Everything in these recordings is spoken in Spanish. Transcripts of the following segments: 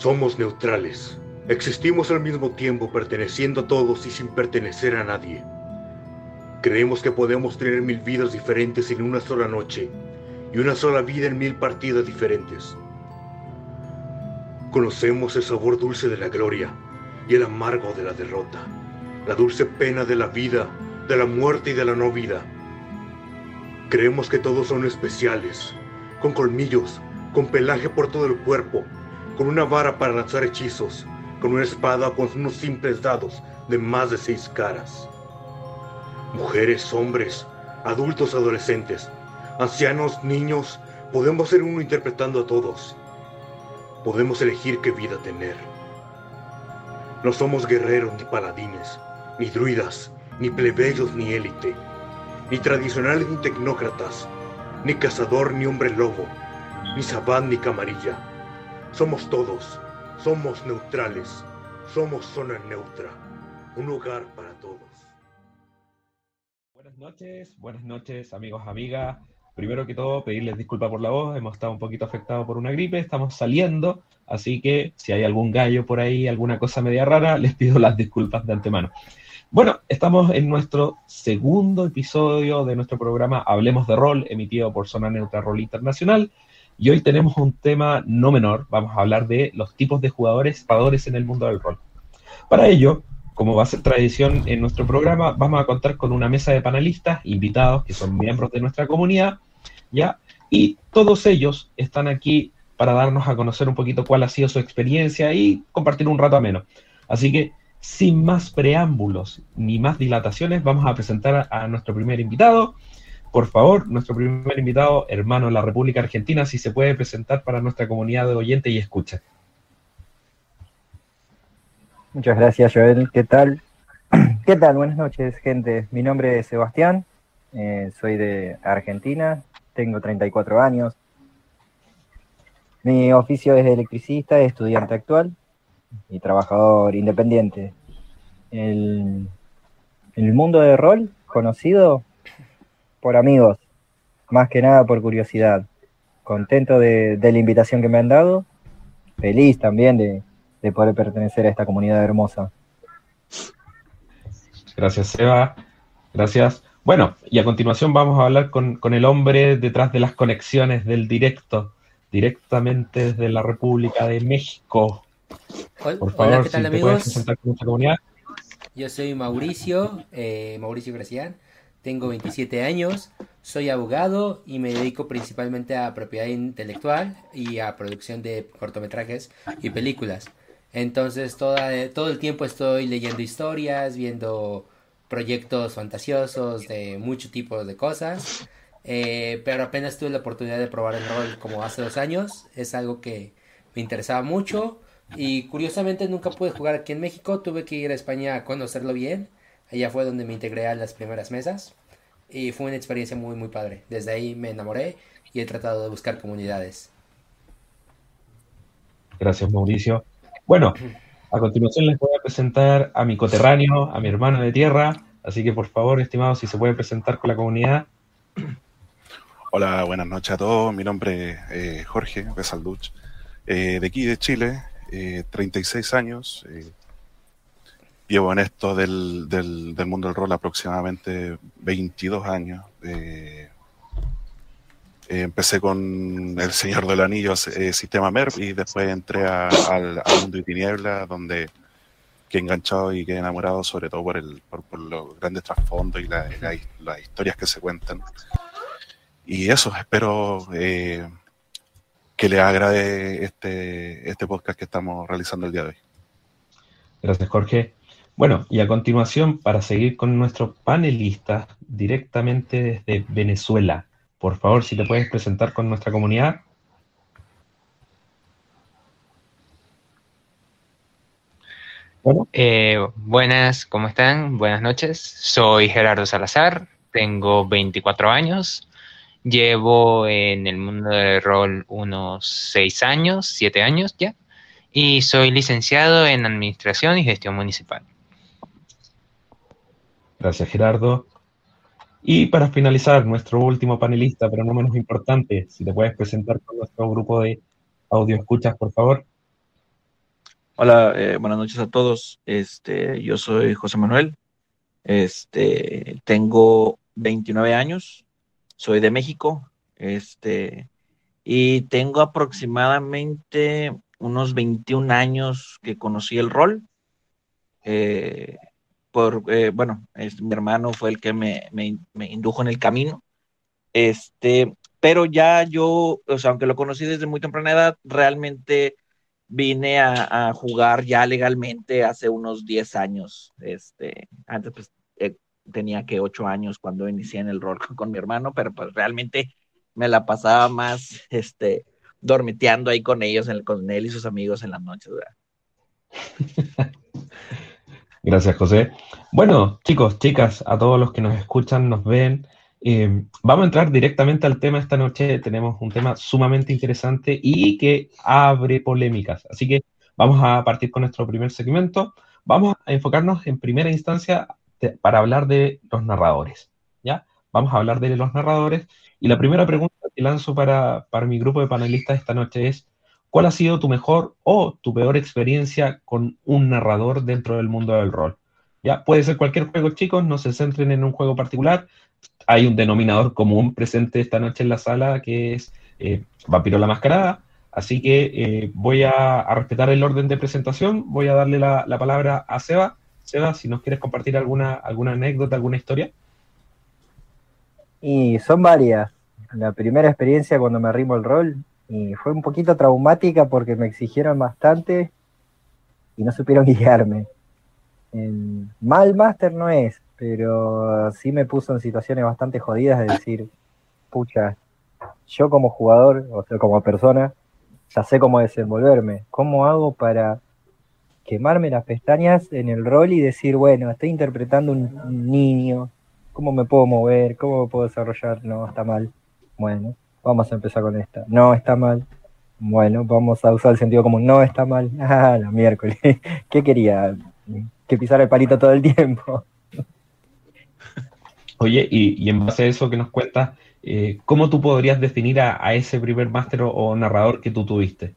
Somos neutrales. Existimos al mismo tiempo perteneciendo a todos y sin pertenecer a nadie. Creemos que podemos tener mil vidas diferentes en una sola noche y una sola vida en mil partidas diferentes. Conocemos el sabor dulce de la gloria y el amargo de la derrota, la dulce pena de la vida, de la muerte y de la no vida. Creemos que todos son especiales, con colmillos, con pelaje por todo el cuerpo, con una vara para lanzar hechizos, con una espada con unos simples dados de más de seis caras. Mujeres, hombres, adultos, adolescentes, ancianos, niños, podemos ser uno interpretando a todos. Podemos elegir qué vida tener. No somos guerreros ni paladines, ni druidas, ni plebeyos ni élite, ni tradicionales ni tecnócratas, ni cazador ni hombre lobo, ni sabán ni camarilla. Somos todos, somos neutrales, somos zona neutra, un hogar para todos. Buenas noches, buenas noches amigos, amigas. Primero que todo, pedirles disculpas por la voz, hemos estado un poquito afectados por una gripe, estamos saliendo, así que si hay algún gallo por ahí, alguna cosa media rara, les pido las disculpas de antemano. Bueno, estamos en nuestro segundo episodio de nuestro programa Hablemos de Rol, emitido por Zona Neutra Rol Internacional. Y hoy tenemos un tema no menor, vamos a hablar de los tipos de jugadores, jugadores en el mundo del rol. Para ello, como va a ser tradición en nuestro programa, vamos a contar con una mesa de panelistas, invitados que son miembros de nuestra comunidad, ¿ya? Y todos ellos están aquí para darnos a conocer un poquito cuál ha sido su experiencia y compartir un rato ameno. Así que sin más preámbulos ni más dilataciones, vamos a presentar a, nuestro primer invitado. Por favor, nuestro primer invitado, hermano de la República Argentina, si se puede presentar para nuestra comunidad de oyentes y escucha. Muchas gracias, Joel. ¿Qué tal? ¿Qué tal? Buenas noches, gente. Mi nombre es Sebastián, eh, soy de Argentina, tengo 34 años. Mi oficio es electricista, estudiante actual y trabajador independiente. El, el mundo de rol conocido por amigos, más que nada por curiosidad. Contento de, la invitación que me han dado, feliz también de, poder pertenecer a esta comunidad hermosa. Gracias, Seba. Gracias. Bueno, y a continuación vamos a hablar con, con, el hombre detrás de las conexiones del directo, directamente desde la República de México. Hola, ¿qué tal amigos? Yo soy Mauricio, eh, Mauricio Gracián, tengo 27 años, soy abogado y me dedico principalmente a propiedad intelectual y a producción de cortometrajes y películas. Entonces todo el tiempo estoy leyendo historias, viendo proyectos fantasiosos de muchos tipos de cosas. Eh, pero apenas tuve la oportunidad de probar el rol como hace dos años. Es algo que me interesaba mucho. Y curiosamente nunca pude jugar aquí en México, tuve que ir a España a conocerlo bien. Allá fue donde me integré a las primeras mesas. Y fue una experiencia muy, muy padre. Desde ahí me enamoré y he tratado de buscar comunidades. Gracias, Mauricio. Bueno, a continuación les voy a presentar a mi coterráneo, a mi hermano de tierra. Así que por favor, estimados, si se puede presentar con la comunidad. Hola, buenas noches a todos. Mi nombre es eh, Jorge Besalduch, eh, de aquí de Chile. 36 eh, años. Eh, llevo en esto del, del, mundo del rol aproximadamente 22 años. Eh, empecé con El Señor del Anillo, Sistema MERP, y después entré al, mundo de tinieblas, donde que enganchado y quedé enamorado, sobre todo por, el, por, los grandes trasfondos y las historias que se cuentan. Y eso, espero que le agrade este, este podcast que estamos realizando el día de hoy. Gracias, Jorge. Bueno, y a continuación, para seguir con nuestro panelista directamente desde Venezuela, por favor, si te puedes presentar con nuestra comunidad. Eh, buenas, ¿cómo están? Buenas noches. Soy Gerardo Salazar, tengo 24 años, Llevo en el mundo del rol unos seis años, siete años ya, y soy licenciado en Administración y Gestión Municipal. Gracias, Gerardo. Y para finalizar, nuestro último panelista, pero no menos importante, si te puedes presentar con nuestro grupo de audio escuchas, por favor. Hola, eh, buenas noches a todos. Este, yo soy José Manuel. Este, tengo 29 años. Soy de México. Este, y tengo aproximadamente unos 21 años que conocí el rol. Eh, por, eh, bueno, es, mi hermano fue el que me, me, indujo en el camino. Este, pero ya yo, o sea, aunque lo conocí desde muy temprana edad, realmente vine a, jugar ya legalmente hace unos 10 años. Este, antes pues eh, tenía que 8 años cuando inicié en el rol con, mi hermano, pero pues realmente me la pasaba más, este, dormiteando ahí con ellos, con él y sus amigos en las noches. Gracias, José. Bueno, chicos, chicas, a todos los que nos escuchan, nos ven, eh, vamos a entrar directamente al tema esta noche. Tenemos un tema sumamente interesante y que abre polémicas. Así que vamos a partir con nuestro primer segmento. Vamos a enfocarnos en primera instancia para hablar de los narradores. ¿ya? Vamos a hablar de los narradores. Y la primera pregunta que lanzo para, para mi grupo de panelistas esta noche es, ¿cuál ha sido tu mejor o tu peor experiencia con un narrador dentro del mundo del rol? Ya, puede ser cualquier juego, chicos, no se centren en un juego particular, hay un denominador común presente esta noche en la sala que es eh, Vampiro la Mascarada. Así que eh, voy a, respetar el orden de presentación. Voy a darle la, palabra a Seba. Seba, si nos quieres compartir alguna, alguna anécdota, alguna historia. Y son varias. La primera experiencia cuando me arrimo el rol y fue un poquito traumática porque me exigieron bastante y no supieron guiarme. mal máster no es, pero sí me puso en situaciones bastante jodidas de decir, pucha, yo como jugador, o sea, como persona, ya sé cómo desenvolverme. ¿Cómo hago para quemarme las pestañas en el rol y decir, bueno, estoy interpretando un niño, ¿cómo me puedo mover? ¿Cómo me puedo desarrollar? No, está mal. Bueno, vamos a empezar con esta. No, está mal. Bueno, vamos a usar el sentido común. No, está mal. Ah, la miércoles. ¿Qué quería? Que pisara el palito todo el tiempo. Oye, y, en base a eso que nos cuentas, eh, ¿cómo tú podrías definir a, ese primer máster o, narrador que tú tuviste?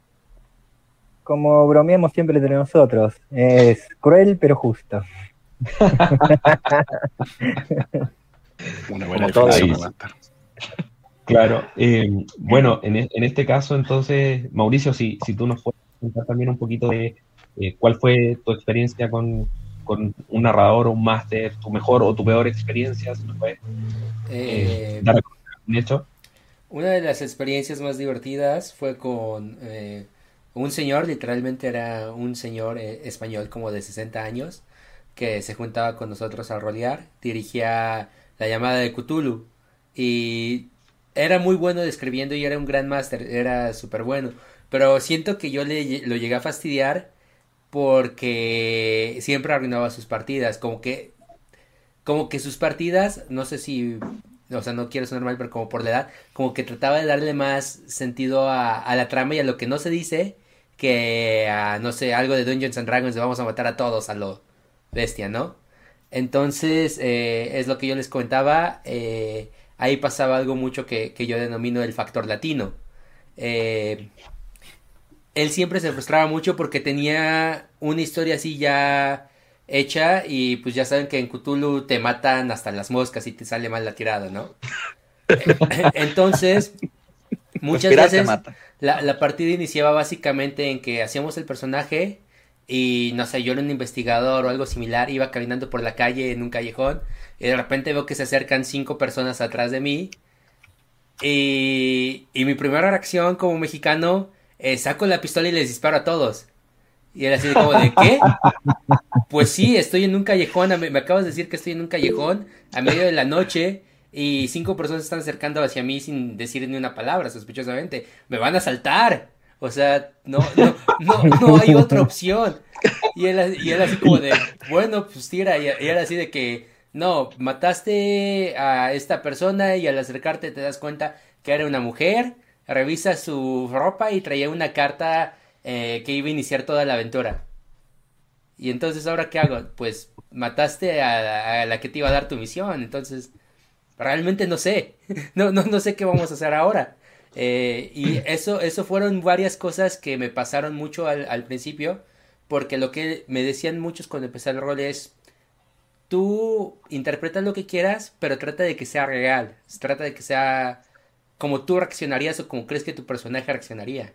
Como bromeamos siempre entre nosotros, es cruel pero justo. Una buena definición. Claro, eh, bueno, en, en, este caso entonces, Mauricio, si, si tú nos puedes contar también un poquito de eh, cuál fue tu experiencia con, con un narrador o un máster, tu mejor o tu peor experiencia, si eh, eh, hecho. Una de las experiencias más divertidas fue con un señor, literalmente era un señor español como de 60 años, que se juntaba con nosotros a rolear, dirigía la llamada de Cthulhu y era muy bueno describiendo y era un gran máster, era súper bueno, pero siento que yo le, lo llegué a fastidiar porque siempre arruinaba sus partidas, como que como que sus partidas, no sé si o sea, no quiero sonar mal, pero como por la edad, como que trataba de darle más sentido a, la trama y a lo que no se dice que a, no sé, algo de Dungeons and Dragons de vamos a matar a todos a lo bestia, ¿no? Entonces, eh, es lo que yo les comentaba, eh, ahí pasaba algo mucho que, que yo denomino el factor latino. Eh, él siempre se frustraba mucho porque tenía una historia así ya hecha y pues ya saben que en Cthulhu te matan hasta las moscas y te sale mal la tirada, ¿no? Entonces, muchas veces la, la, partida iniciaba básicamente en que hacíamos el personaje y no sé, yo era un investigador o algo similar, iba caminando por la calle en un callejón y de repente veo que se acercan cinco personas atrás de mí y, y mi primera reacción como mexicano eh, saco la pistola y les disparo a todos. Y era así como de, ¿qué? Pues sí, estoy en un callejón, me, acabas de decir que estoy en un callejón a medio de la noche y cinco personas están acercando hacia mí sin decir ni una palabra, sospechosamente. Me van a saltar. O sea, no, no, no, no hay otra opción. Y él, él así como de, bueno, pues tira. Y, y era así de que, no, mataste a esta persona y al acercarte te das cuenta que era una mujer revisa su ropa y traía una carta eh, que iba a iniciar toda la aventura. Y entonces, ¿ahora qué hago? Pues mataste a, la que te iba a dar tu misión. Entonces, realmente no sé. No, no, no sé qué vamos a hacer ahora. Eh, y eso, eso fueron varias cosas que me pasaron mucho al, al principio. porque lo que me decían muchos cuando empecé el rol es, tú interpretas lo que quieras, pero trata de que sea real, trata de que sea como tú reaccionarías o como crees que tu personaje reaccionaría.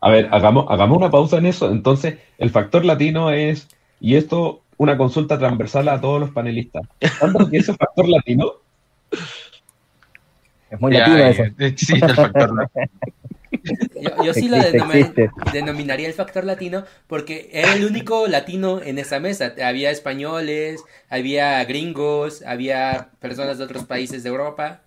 A ver, hagamos, hagamos una pausa en eso. Entonces, el factor latino es, y esto, una consulta transversal a todos los panelistas. ¿Cuánto que ese factor latino? Es muy latino eso. Existe el factor latino. Yo, sí lo denominaría el factor latino porque era el único latino en esa mesa. Había españoles, había gringos, había personas de otros países de Europa,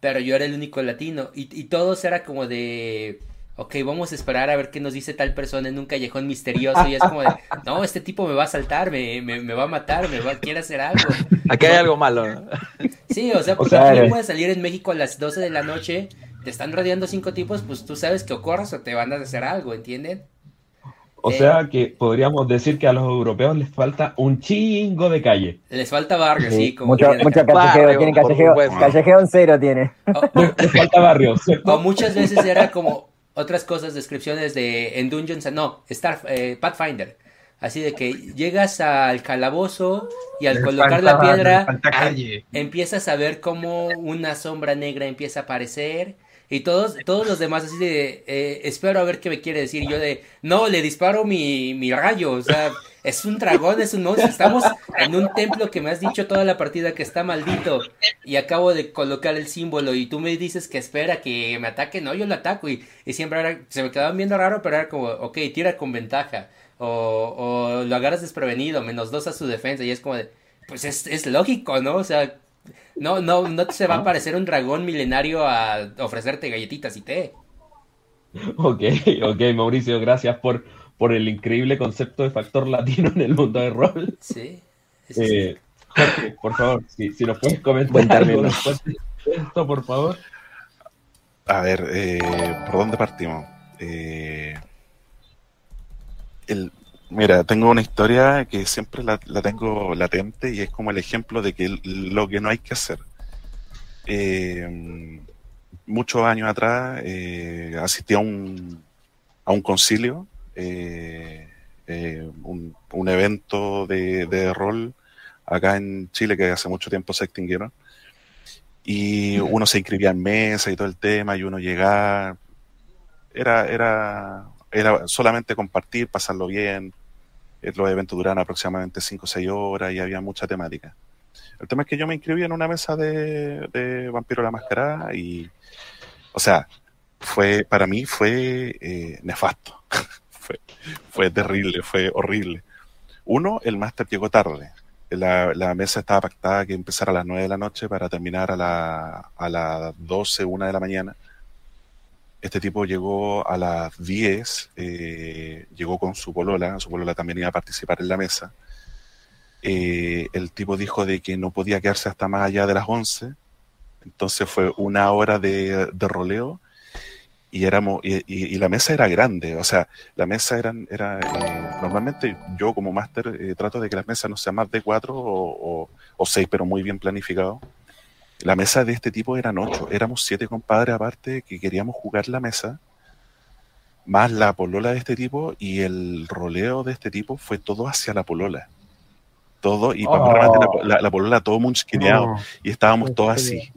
pero yo era el único latino. Y, y todos era como de, ok, vamos a esperar a ver qué nos dice tal persona en un callejón misterioso. Y es como de, no, este tipo me va a saltar, me, me, va a matar, me va, quiere hacer algo. Aquí hay algo malo. Sí, o sea, porque aquí no puedes salir en México a las 12 de la noche te están rodeando cinco tipos, pues tú sabes que ocurras o te van a hacer algo, ¿entienden? O eh, sea que podríamos decir que a los europeos les falta un chingo de calle. Les falta barrio, sí. como mucho, mucho callejeo, tienen callejeo, callejeo en cero tiene. les falta barrio, O muchas veces era como otras cosas, descripciones de en Dungeons, no, Star, eh, Pathfinder. Así de que llegas al calabozo y al colocar la piedra empiezas a ver cómo una sombra negra empieza a aparecer y todos, todos los demás así de, eh, espero a ver qué me quiere decir. Yo de, no, le disparo mi, mi rayo. O sea, es un dragón, es un monstruo. Estamos en un templo que me has dicho toda la partida que está maldito. Y acabo de colocar el símbolo y tú me dices que espera que me ataque. No, yo lo ataco. Y, y siempre se me quedaban viendo raro, pero era como, ok, tira con ventaja. O, o lo agarras desprevenido, menos dos a su defensa. Y es como de, pues es, es lógico, ¿no? O sea, no, no, no se va a aparecer un dragón milenario a ofrecerte galletitas y té. Ok, ok, Mauricio, gracias por, por el increíble concepto de factor latino en el mundo de rol. Sí. Eh, Jorge, por favor, si, nos puedes comentar algo esto, por favor. A ver, eh, ¿por dónde partimos? Eh, el, Mira, tengo una historia que siempre la, tengo latente y es como el ejemplo de que lo que no hay que hacer. Eh, muchos años atrás eh, asistí a un, a un concilio, eh, un, evento de, rol acá en Chile que hace mucho tiempo se extinguieron. Y uno se inscribía en mesa y todo el tema, y uno llegaba. Era, era, era solamente compartir, pasarlo bien, eh, los eventos duran aproximadamente 5 o 6 horas y había mucha temática. El tema es que yo me inscribí en una mesa de, Vampiro la Mascarada y, o sea, fue para mí fue eh, nefasto. fue, terrible, fue horrible. Uno, el máster llegó tarde. La, la, mesa estaba pactada que empezara a las 9 de la noche para terminar a, la, a las 12, 1 de la mañana. Este tipo llegó a las 10, eh, llegó con su polola, su polola también iba a participar en la mesa. Eh, el tipo dijo de que no podía quedarse hasta más allá de las 11, entonces fue una hora de, roleo y éramos y, la mesa era grande, o sea, la mesa eran, era eh, normalmente yo como máster trato de que las mesas no sean más de cuatro o, o seis, pero muy bien planificado la mesa de este tipo eran ocho, éramos siete compadres aparte que queríamos jugar la mesa, más la polola de este tipo y el roleo de este tipo fue todo hacia la polola. Todo, y oh. la, polola todo munchquineado, y estábamos todos así.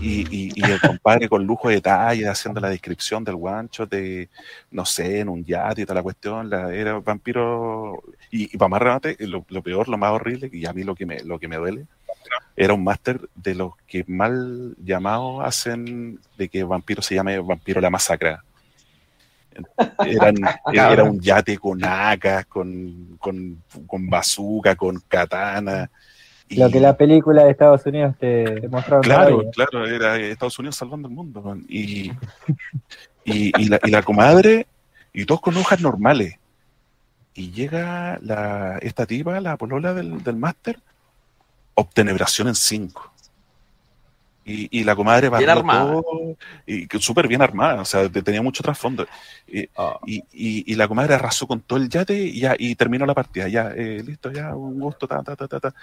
Y, y, el compadre con lujo de detalle haciendo la descripción del guancho de, no sé, en un yate y toda la cuestión, la, era vampiro, y, y para más remate, lo, lo, peor, lo más horrible, y a mí lo que me, lo que me duele, era un máster de los que mal llamados hacen de que vampiro se llame vampiro la masacra. era un yate con acas, con, con, con bazooka, con katana. Lo que la película de Estados Unidos te mostraba. Claro, claro, era Estados Unidos salvando el mundo. Y, y, la, y, la, comadre, y todos con hojas normales. Y llega la, esta tipa, la polola del, del máster, obtenebración en 5. Y, y, la comadre bien armada. y súper bien armada, o sea, tenía mucho trasfondo. Ah. Y, y, la comadre arrasó con todo el yate y, ya, y terminó la partida. Ya, eh, listo, ya, un gusto, ta, ta, ta, ta, ta.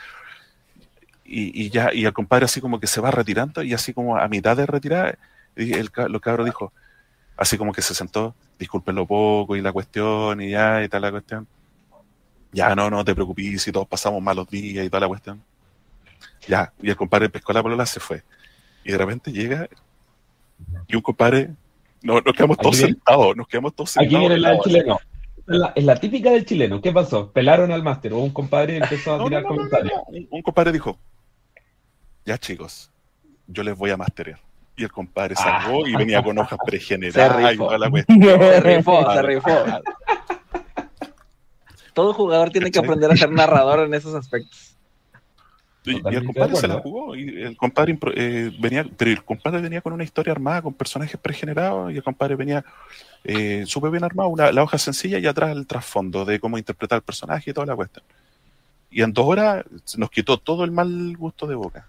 Y, ya, y el compadre así como que se va retirando y así como a mitad de retirar, el, los cabros dijo, así como que se sentó, disculpenlo poco y la cuestión y ya y tal la cuestión. Ya, no, no te preocupes, si todos pasamos malos días y toda la cuestión. Ya, y el compadre pescó la polola, se fue. Y de repente llega y un compadre, no, nos quedamos todos sentados, nos quedamos todos sentados. Aquí viene la del chileno. Es la, típica del chileno. ¿Qué pasó? Pelaron al máster o un compadre empezó a tirar comentarios. Un, compadre dijo, ya chicos, yo les voy a masterear. Y el compadre ah. sacó y venía con hojas pregeneradas y toda la cuestión. Se rifó, se rifó. Todo jugador tiene que aprender a ser narrador en esos aspectos. Y, el compadre se la jugó. Y el compadre eh, venía, pero el compadre venía con una historia armada, con personajes pregenerados, y el compadre venía eh, súper bien armado, la hoja sencilla y atrás el trasfondo de cómo interpretar el personaje y toda la cuestión. Y en dos horas nos quitó todo el mal gusto de boca.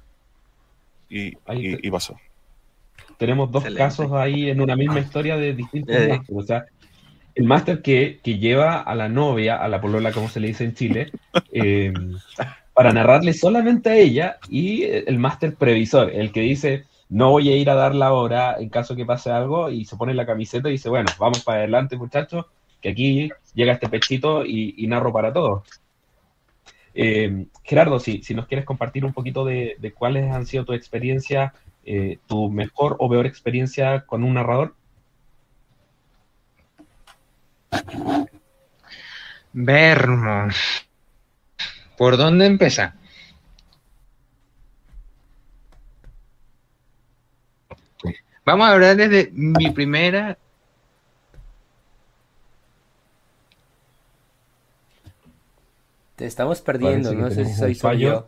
Y, y, pasó. Tenemos dos casos ahí en una misma historia de distintos eh. O sea, el máster que, que, lleva a la novia, a la polola, como se le dice en Chile, eh, para narrarle solamente a ella, y el máster previsor, el que dice, no voy a ir a dar la hora en caso que pase algo, y se pone la camiseta y dice, bueno, vamos para adelante muchachos, que aquí llega este pechito y, narro para todos. Eh, Gerardo, si, si nos quieres compartir un poquito de, cuáles han sido tus experiencias, eh, tu mejor o peor experiencia con un narrador. Vermos. ¿Por dónde empieza? Vamos a hablar desde mi primera. Te estamos perdiendo, no sé si soy, yo.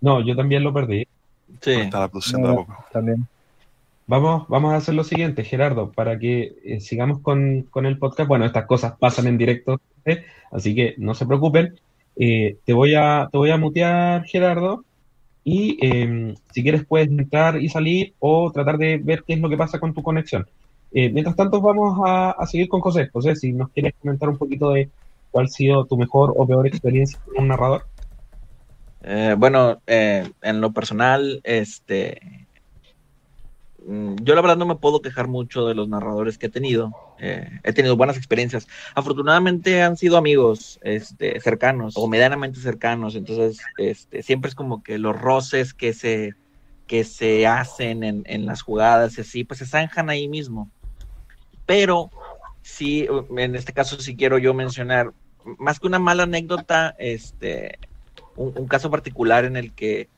No, yo también lo perdí. Sí. Está poco. También. Vamos, vamos a hacer lo siguiente, Gerardo, para que eh, sigamos con, el podcast. Bueno, estas cosas pasan en directo, ¿eh? así que no se preocupen. Eh, te, voy a, te voy a mutear, Gerardo, y em, si quieres puedes entrar y salir o tratar de ver qué es lo que pasa con tu conexión. mientras tanto, vamos a, a, seguir con José. José, si nos quieres comentar un poquito de cuál ha sido tu mejor o peor experiencia con un narrador. bueno, en lo personal, este, yo la verdad no me puedo quejar mucho de los narradores que he tenido. Eh, he tenido buenas experiencias. Afortunadamente han sido amigos este, cercanos o medianamente cercanos. Entonces, este, siempre es como que los roces que se, que se hacen en, en las jugadas y así, pues se zanjan ahí mismo. Pero sí, en este caso sí quiero yo mencionar, más que una mala anécdota, este, un caso particular en el que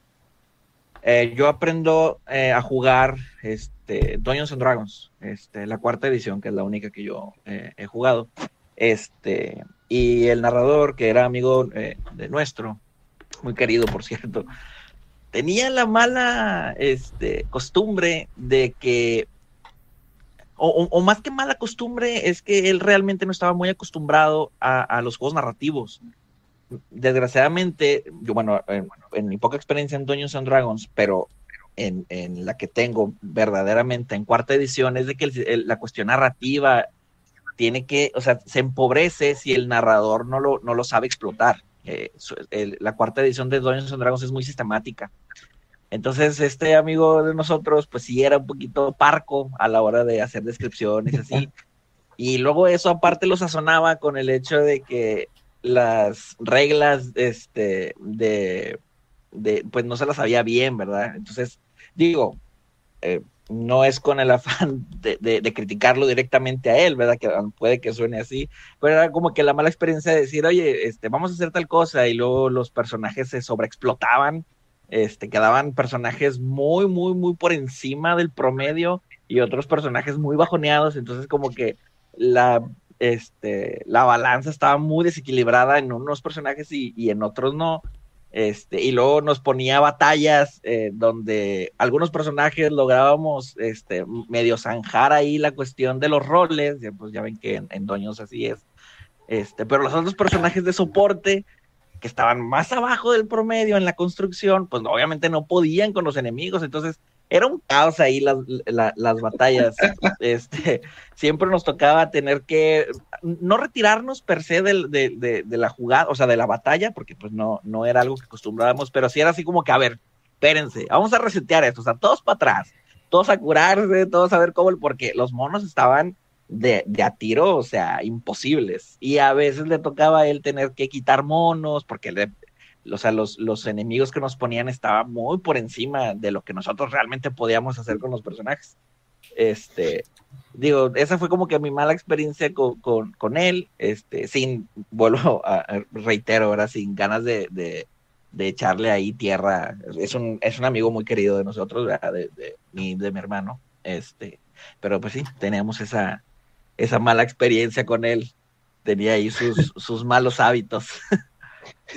eh, yo aprendo eh, a jugar este, Dungeons and Dragons, este, la cuarta edición, que es la única que yo eh, he jugado. Este, y el narrador, que era amigo de nuestro, muy querido por cierto, tenía la mala este, costumbre de que, o, más que mala costumbre, es que él realmente no estaba muy acostumbrado a los juegos narrativos desgraciadamente, yo, bueno, en, mi poca experiencia en Dungeons and Dragons, pero en, la que tengo verdaderamente en cuarta edición, es de que la cuestión narrativa tiene que, o sea, se empobrece si el narrador no lo, no lo sabe explotar. Eh, la cuarta edición de Dungeons and Dragons es muy sistemática. Entonces, este amigo de nosotros, pues sí era un poquito parco a la hora de hacer descripciones así. Y luego eso aparte lo sazonaba con el hecho de que las reglas este, de, de, pues no se las sabía bien, ¿verdad? Entonces, digo, eh, no es con el afán de, de, criticarlo directamente a él, ¿verdad? Que puede que suene así, pero era como que la mala experiencia de decir, oye, este, vamos a hacer tal cosa, y luego los personajes se sobreexplotaban, este, quedaban personajes muy, muy, muy por encima del promedio y otros personajes muy bajoneados, entonces como que la este, la balanza estaba muy desequilibrada en unos personajes y, en otros no. Este, y luego nos ponía batallas eh, donde algunos personajes lográbamos este, medio zanjar ahí la cuestión de los roles, pues ya ven que en, en Doños así es. Este, pero los otros personajes de soporte que estaban más abajo del promedio en la construcción, pues obviamente no podían con los enemigos, entonces era un caos ahí las, las batallas. Este, siempre nos tocaba tener que no retirarnos per se de, de, de, la jugada, o sea, de la batalla, porque pues no, no era algo que acostumbrábamos, pero sí era así como que, a ver, espérense, vamos a resetear esto, o sea, todos para atrás. todos a curarse, todos a ver cómo, porque los monos estaban de, de, a tiro, o sea, imposibles. Y a veces le tocaba a él tener que quitar monos, porque le, o sea, los, los enemigos que nos ponían estaban muy por encima de lo que nosotros realmente podíamos hacer con los personajes. Este, digo, esa fue como que mi mala experiencia con, con, con él, este, sin, vuelvo a, reitero, ahora sin ganas de, de, de, echarle ahí tierra. Es un, es un amigo muy querido de nosotros, de, de, mi, de mi hermano, este, pero pues sí, teníamos esa, esa mala experiencia con él. Tenía ahí sus, sus malos hábitos.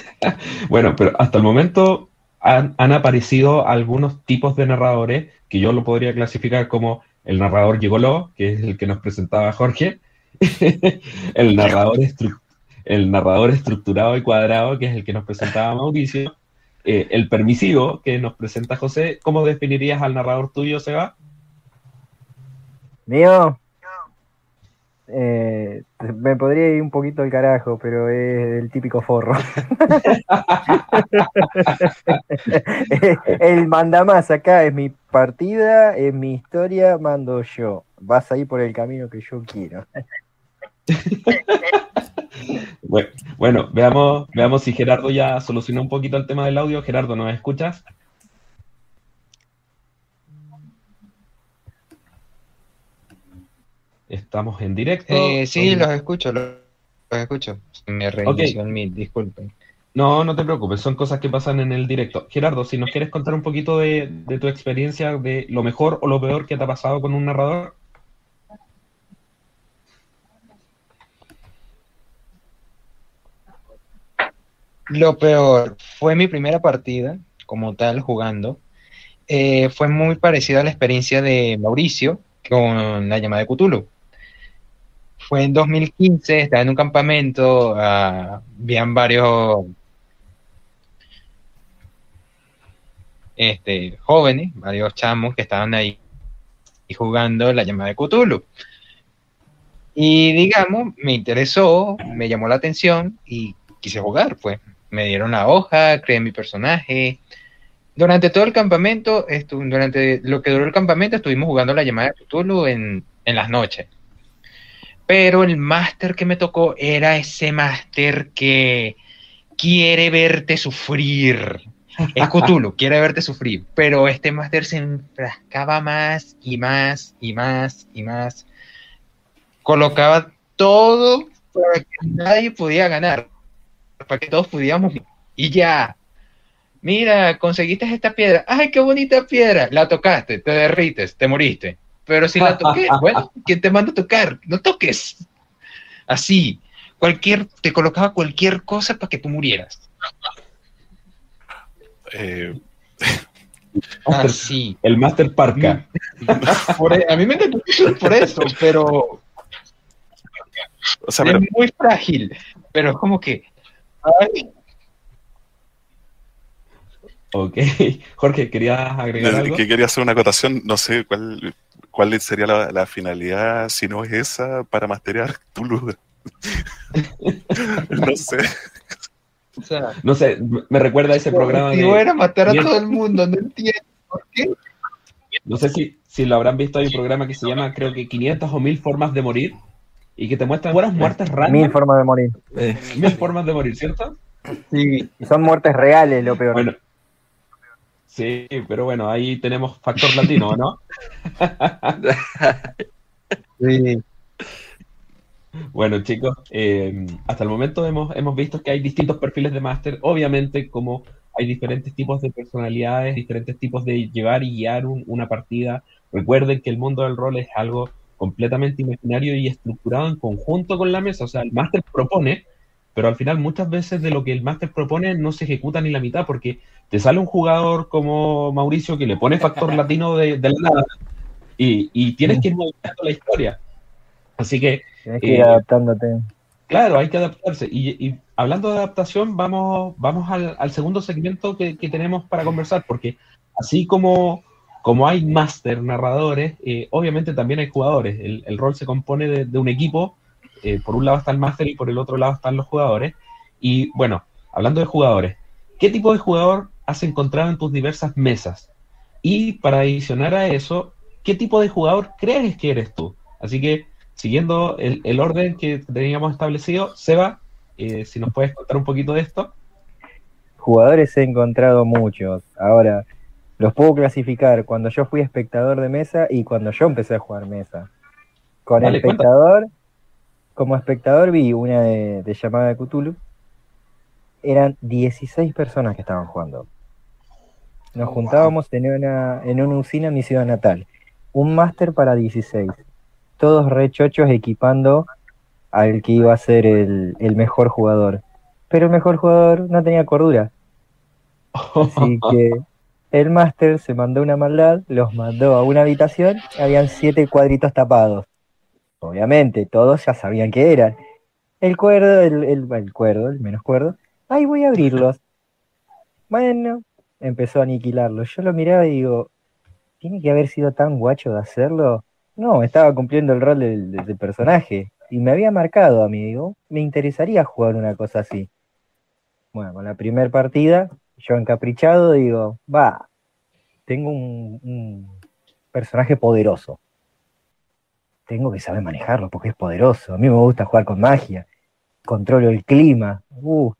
bueno, pero hasta el momento han, aparecido algunos tipos de narradores que yo lo podría clasificar como el narrador gigoló, que es el que nos presentaba Jorge, el, narrador el narrador estructurado y cuadrado, que es el que nos presentaba Mauricio, eh, el permisivo, que nos presenta José. ¿Cómo definirías al narrador tuyo, Seba? Mío, eh, me podría ir un poquito al carajo, pero es el típico forro. el mandamás acá es mi partida, es mi historia, mando yo. Vas a ir por el camino que yo quiero. bueno, veamos, veamos si Gerardo ya solucionó un poquito el tema del audio. Gerardo, ¿nos escuchas? Estamos en directo. Eh, sí, los escucho, los, escucho. Me reinició mi, disculpen. No, no te preocupes, son cosas que pasan en el directo. Gerardo, si nos quieres contar un poquito de, tu experiencia, de lo mejor o lo peor que te ha pasado con un narrador. Lo peor fue mi primera partida, como tal, jugando. Eh, fue muy parecida a la experiencia de Mauricio con la llamada de Cthulhu fue en 2015, estaba en un campamento, uh, habían varios este, jóvenes, varios chamos que estaban ahí jugando la llamada de Cthulhu. Y digamos, me interesó, me llamó la atención y quise jugar, pues. Me dieron la hoja, creé mi personaje. Durante todo el campamento, durante lo que duró el campamento, estuvimos jugando la llamada de Cthulhu en, en las noches. Pero el máster que me tocó era ese máster que quiere verte sufrir. Es Cthulhu, quiere verte sufrir, pero este máster se enfrascaba más y más y más y más. Colocaba todo para que nadie podía ganar, para que todos pudiéramos. Y ya, mira, conseguiste esta piedra. ¡Ay, qué bonita piedra! La tocaste, te derrites, te moriste. Pero si la toqué, bueno, ¿quién te manda a tocar? No toques. Así, cualquier, te colocaba cualquier cosa para que tú murieras. Eh. Así. El Master Parka. E, a mí me encanta por eso, pero. es muy frágil, pero es como que. Ok. Jorge, ¿querías agregar algo? Que quería hacer una acotación, no sé cuál ¿Cuál sería la, finalidad, si no es esa, para masterear Tulu? no sé. no sé, me recuerda a ese programa de... era matar a todo el mundo, no entiendo por qué. No sé si, si lo habrán visto, hay un programa que se llama, creo que 500 o 1000 formas de morir, y que te muestran buenas muertes raras. Mil formas de morir. Mil formas de morir, ¿cierto? Sí. Y son muertes reales, lo peor. Bueno, Sí, pero bueno, ahí tenemos factor latino, ¿no? sí. Bueno, chicos, eh, hasta el momento hemos, hemos visto que hay distintos perfiles de máster. Obviamente, como hay diferentes tipos de personalidades, diferentes tipos de llevar y guiar una partida. Recuerden que el mundo del rol es algo completamente imaginario y estructurado en conjunto con la mesa. O sea, el máster propone, pero al final muchas veces de lo que el máster propone no se ejecuta ni la mitad, porque te sale un jugador como Mauricio que le pone factor latino de, la nada y, tienes que ir modificando la historia. Así que... Tienes que ir eh, adaptándote. Claro, hay que adaptarse. Y, hablando de adaptación, vamos, vamos al, segundo segmento que, tenemos para conversar, porque así como, como hay máster narradores, eh, obviamente también hay jugadores. El, rol se compone de un equipo eh, por un lado está el máster y por el otro lado están los jugadores. Y bueno, hablando de jugadores, ¿qué tipo de jugador has encontrado en tus diversas mesas? Y para adicionar a eso, ¿qué tipo de jugador crees que eres tú? Así que, siguiendo el, orden que teníamos establecido, Seba, eh, si nos puedes contar un poquito de esto. Jugadores he encontrado muchos. Ahora, los puedo clasificar cuando yo fui espectador de mesa y cuando yo empecé a jugar mesa. Con espectador, como espectador vi una de, llamada de Cthulhu. Eran 16 personas que estaban jugando. Nos juntábamos en una, en una usina en mi ciudad natal. Un máster para 16. Todos rechochos equipando al que iba a ser el, el mejor jugador. Pero el mejor jugador no tenía cordura. Así que el máster se mandó una maldad, los mandó a una habitación, habían siete cuadritos tapados. Obviamente, todos ya sabían qué eran. El cuerdo, el, el, cuerdo, el menos cuerdo, ahí voy a abrirlos. Bueno, empezó a aniquilarlos. Yo lo miraba y digo, ¿tiene que haber sido tan guacho de hacerlo? No, estaba cumpliendo el rol del, personaje. Y me había marcado a mí, digo, me interesaría jugar una cosa así. Bueno, con la primera partida, yo encaprichado digo, va, tengo un personaje poderoso tengo que saber manejarlo porque es poderoso. A mí me gusta jugar con magia. Controlo el clima. Uh,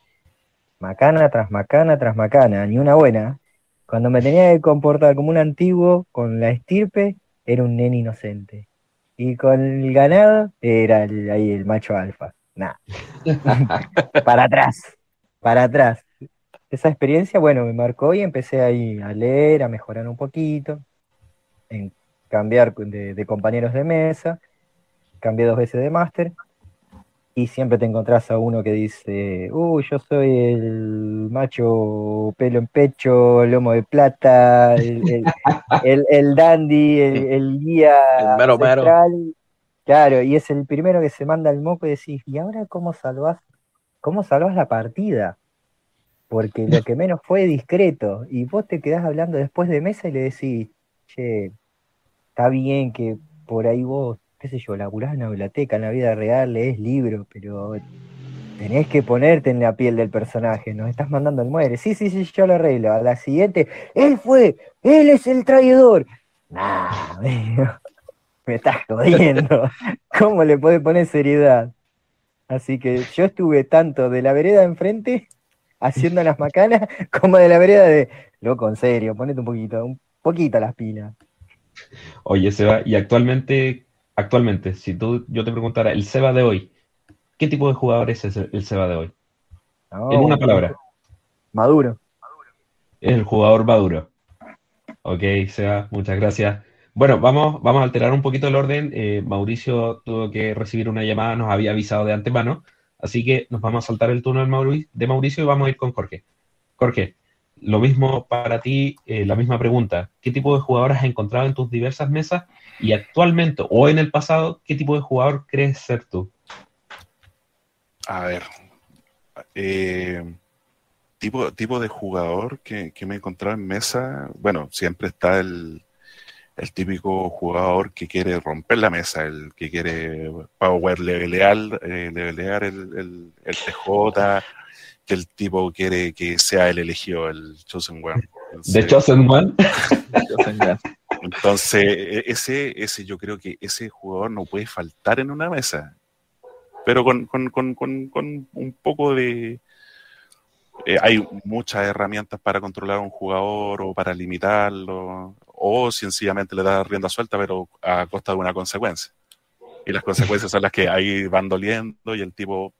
macana tras macana tras macana, ni una buena. Cuando me tenía que comportar como un antiguo con la estirpe, era un nene inocente. Y con el ganado, era el, ahí el macho alfa. Nada. para atrás, para atrás. Esa experiencia, bueno, me marcó y empecé ahí a leer, a mejorar un poquito, en cambiar de, compañeros de mesa, cambié dos veces de máster, y siempre te encontrás a uno que dice, uy, yo soy el macho pelo en pecho, lomo de plata, el, el, dandy, el, guía el Claro, y es el primero que se manda el moco y decís, ¿y ahora cómo salvás, cómo salvás la partida? Porque lo que menos fue discreto, y vos te quedás hablando después de mesa y le decís, che, está bien que por ahí vos, qué sé yo, laburás en la biblioteca, en la vida real, lees libros, pero tenés que ponerte en la piel del personaje, nos estás mandando al muere. Sí, sí, sí, yo lo arreglo. A la siguiente, él fue, él es el traidor. Nah, me estás jodiendo. ¿Cómo le podés poner seriedad? Así que yo estuve tanto de la vereda enfrente, haciendo las macanas, como de la vereda de, loco, en serio, ponete un poquito, un poquito las pilas. Oye, Seba, y actualmente, actualmente, si tú, yo te preguntara, el Seba de hoy, ¿qué tipo de jugador es el Seba de hoy? en una palabra. Maduro. Es el jugador maduro. Ok, Seba, muchas gracias. Bueno, vamos, vamos a alterar un poquito el orden. Eh, Mauricio tuvo que recibir una llamada, nos había avisado de antemano, así que nos vamos a saltar el turno de Mauricio y vamos a ir con Jorge. Jorge, lo mismo para ti, eh, la misma pregunta. ¿Qué tipo de jugador has encontrado en tus diversas mesas? Y actualmente o en el pasado, ¿qué tipo de jugador crees ser tú? A ver. Eh, tipo, tipo de jugador que, me he encontrado en mesa. Bueno, siempre está el, típico jugador que quiere romper la mesa, el que quiere power levelear, eh, levelear el, el TJ que el tipo quiere que sea el elegido, el Chosen One. ¿De Chosen One? Entonces, e-, ese, ese, yo creo que ese jugador no puede faltar en una mesa. Pero con, un poco de... Eh, hay muchas herramientas para controlar a un jugador o para limitarlo, o sencillamente le da rienda suelta, pero a costa de una consecuencia. Y las consecuencias son las que ahí van doliendo y el tipo,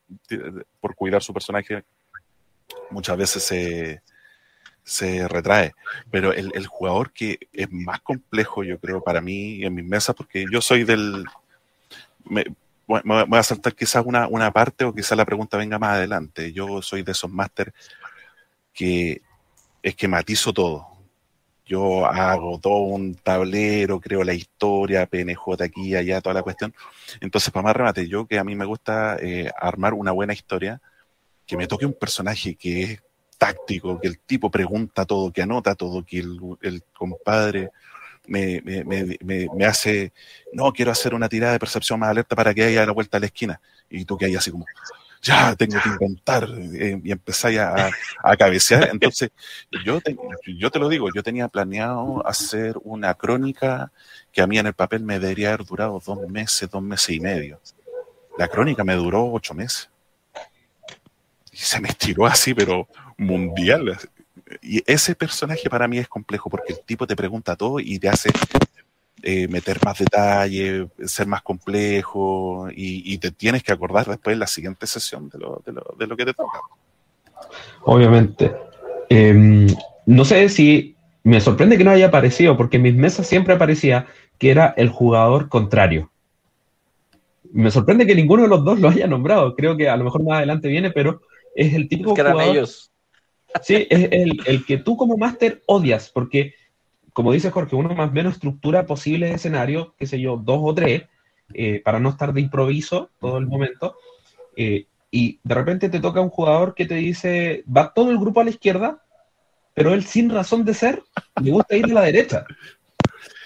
por cuidar su personaje, muchas veces se, se retrae. Pero el, jugador que es más complejo, yo creo, para mí en mis mesas, porque yo soy del... Me, voy a saltar quizás una, una parte o quizás la pregunta venga más adelante. Yo soy de esos máster que es que matizo todo. Yo hago todo un tablero, creo la historia, PNJ aquí, allá, toda la cuestión. Entonces, para más remate, yo que a mí me gusta eh, armar una buena historia, que me toque un personaje que es táctico, que el tipo pregunta todo, que anota todo, que el, compadre me, me, hace, no, quiero hacer una tirada de percepción más alerta para que haya la vuelta a la esquina. Y tú que hay así como, ya tengo que inventar eh, y empezáis a, a, cabecear. Entonces, yo yo te lo digo, yo tenía planeado hacer una crónica que a mí en el papel me debería haber durado dos meses, dos meses y medio. La crónica me duró ocho meses. Y se me estiró así, pero mundial. Y ese personaje para mí es complejo porque el tipo te pregunta todo y te hace eh, meter más detalle, ser más complejo y, te tienes que acordar después en la siguiente sesión de lo, de lo, de lo que te toca. Obviamente. Em, no sé si me sorprende que no haya aparecido, porque en mis mesas siempre aparecía que era el jugador contrario. Me sorprende que ninguno de los dos lo haya nombrado. Creo que a lo mejor más adelante viene, pero es el típico que eran ellos. Sí, es el, el, que tú como máster odias, porque como dice Jorge, uno más o menos estructura posibles escenarios, qué sé yo, dos o tres, eh, para no estar de improviso todo el momento. Eh, y de repente te toca un jugador que te dice, va todo el grupo a la izquierda, pero él sin razón de ser, le gusta ir a la derecha.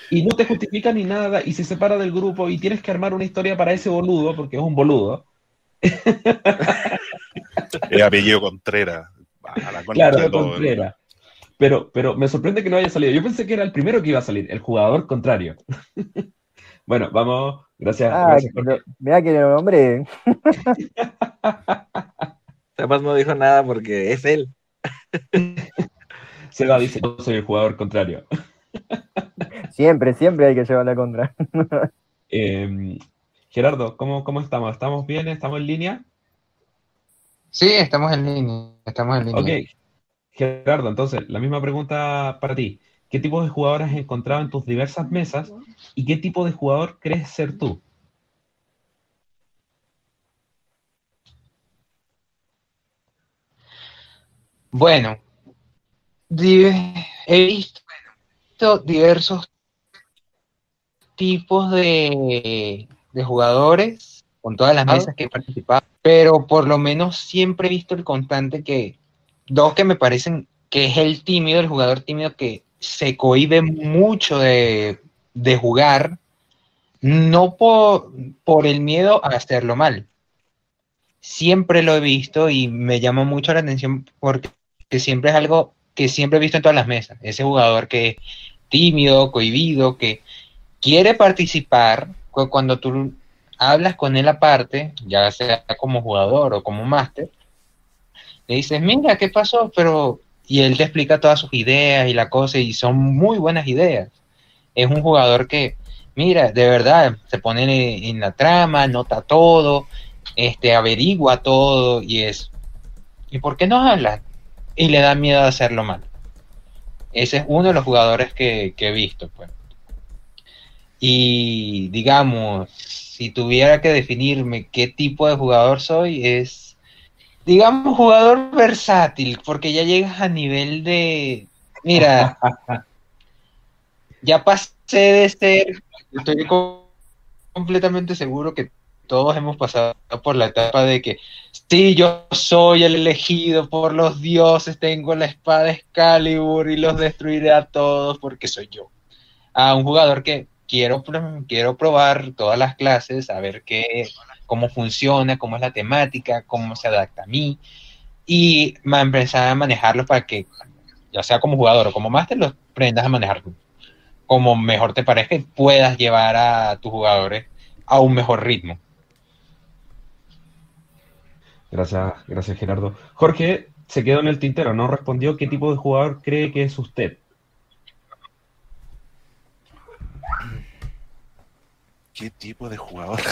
Y no te justifica ni nada, y se separa del grupo, y tienes que armar una historia para ese boludo, porque es un boludo. El apellido Contreras. claro, Contreras. Pero, pero me sorprende que no haya salido. Yo pensé que era el primero que iba a salir, el jugador contrario. bueno, vamos. Gracias. Ah, mira que el hombre. Además no dijo nada porque es él. Seba dice, yo soy el jugador contrario. siempre, siempre hay que llevar la contra. Em, Gerardo, ¿cómo, ¿cómo estamos? ¿Estamos bien? ¿Estamos en línea? Sí, estamos en línea. Estamos en línea. Ok, Gerardo, entonces, la misma pregunta para ti. ¿Qué tipo de jugador has encontrado en tus diversas mesas y qué tipo de jugador crees ser tú? Bueno, he visto diversos tipos de, de jugadores con todas las mesas que he participado, pero por lo menos siempre he visto el constante que dos que me parecen que es el tímido, el jugador tímido que se cohibe mucho de, jugar, no por, por, el miedo a hacerlo mal. Siempre lo he visto y me llama mucho la atención porque siempre es algo que siempre he visto en todas las mesas. Ese jugador que es tímido, cohibido, que quiere participar, cuando tú hablas con él aparte, ya sea como jugador o como máster, le dices, mira, ¿qué pasó? Pero, y él te explica todas sus ideas y la cosa, y son muy buenas ideas. Es un jugador que, mira, de verdad, se pone en, la trama, nota todo, este, averigua todo, y es, ¿y por qué no habla? Y le da miedo de hacerlo mal. Ese es uno de los jugadores que, que he visto, pues. Y digamos, si tuviera que definirme qué tipo de jugador soy, es digamos, jugador versátil, porque ya llegas a nivel de, mira, ya pasé de ser, estoy completamente seguro que todos hemos pasado por la etapa de que, sí, yo soy el elegido por los dioses, tengo la espada Excalibur y los destruiré a todos porque soy yo. A un jugador que quiero, quiero probar todas las clases, a ver qué, cómo funciona, cómo es la temática, cómo se adapta a mí, y empezar a manejarlo para que, ya sea como jugador o como máster, los aprendas a manejar como mejor te parezca y puedas llevar a tus jugadores a un mejor ritmo. Gracias, gracias Gerardo. Jorge se quedó en el tintero, no respondió qué tipo de jugador cree que es usted. ¿Qué tipo de jugador?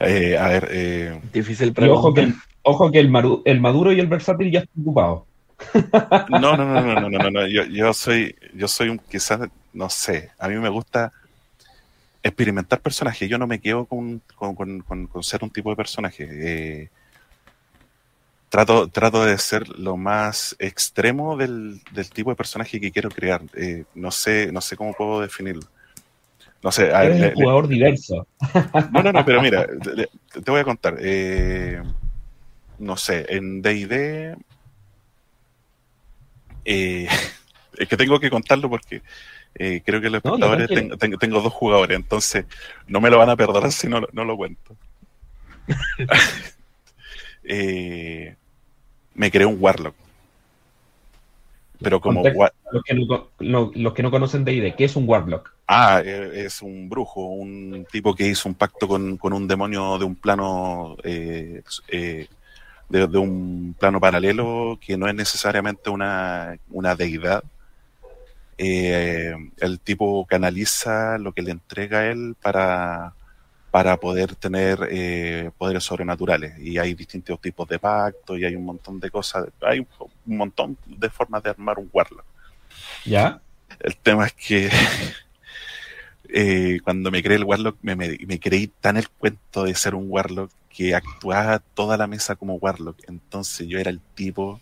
Eh, a ver. Eh... Difícil pregunta. ojo que, ojo que el, maduro y el versátil ya están ocupados. no, no, no, no, no, no, no, Yo, yo soy, yo soy un quizás, no sé, a mí me gusta experimentar personajes. Yo no me quedo con, con, con, ser un tipo de personaje. Eh, trato, trato de ser lo más extremo del, del tipo de personaje que quiero crear. Eh, no sé, no sé cómo puedo definirlo. No sé. un jugador diverso. No, no, no, pero mira, te, voy a contar. Eh, no sé, en DD. Eh, es que tengo que contarlo porque eh, creo que los espectadores tengo, dos jugadores, entonces no me lo van a perdonar si no, no lo cuento. eh, me creé un Warlock. Pero como... Los que, no, los que no conocen de ID, ¿qué es un Warlock? Ah, eh, es un brujo, un tipo que hizo un pacto con, un demonio de un plano... Eh, de, un plano paralelo que no es necesariamente una, una deidad. el tipo canaliza lo que le entrega a él para para poder tener eh, poderes sobrenaturales. Y hay distintos tipos de pactos y hay un montón de cosas. Hay un, montón de formas de armar un Warlock. ¿Ya? El tema es que eh, cuando me creé el Warlock, me, me, creí tan el cuento de ser un Warlock que actuaba toda la mesa como Warlock. Entonces yo era el tipo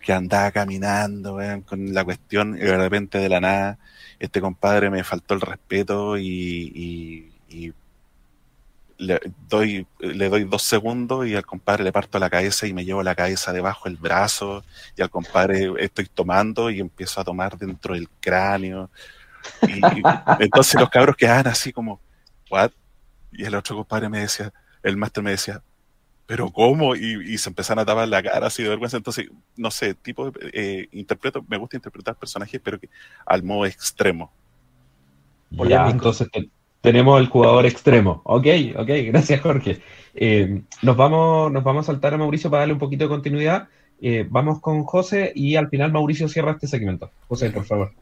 que andaba caminando con la cuestión y de repente de la nada este compadre me faltó el respeto y, y le doy, le doy dos segundos y al compadre le parto la cabeza y me llevo la cabeza debajo del brazo y al compadre estoy tomando y empiezo a tomar dentro del cráneo. Y, entonces los cabros quedaban así como, ¿what? Y el otro compadre me decía, el máster me decía, ¿pero cómo? Y, se empezaron a tapar la cara así de vergüenza. Entonces, no sé, tipo, eh, interpreto, me gusta interpretar personajes, pero que al modo extremo. Ya, entonces tenemos el jugador extremo. Ok, ok, gracias Jorge. Eh, nos, vamos, nos vamos a saltar a Mauricio para darle un poquito de continuidad. Eh, vamos con José y al final Mauricio cierra este segmento. José, por favor.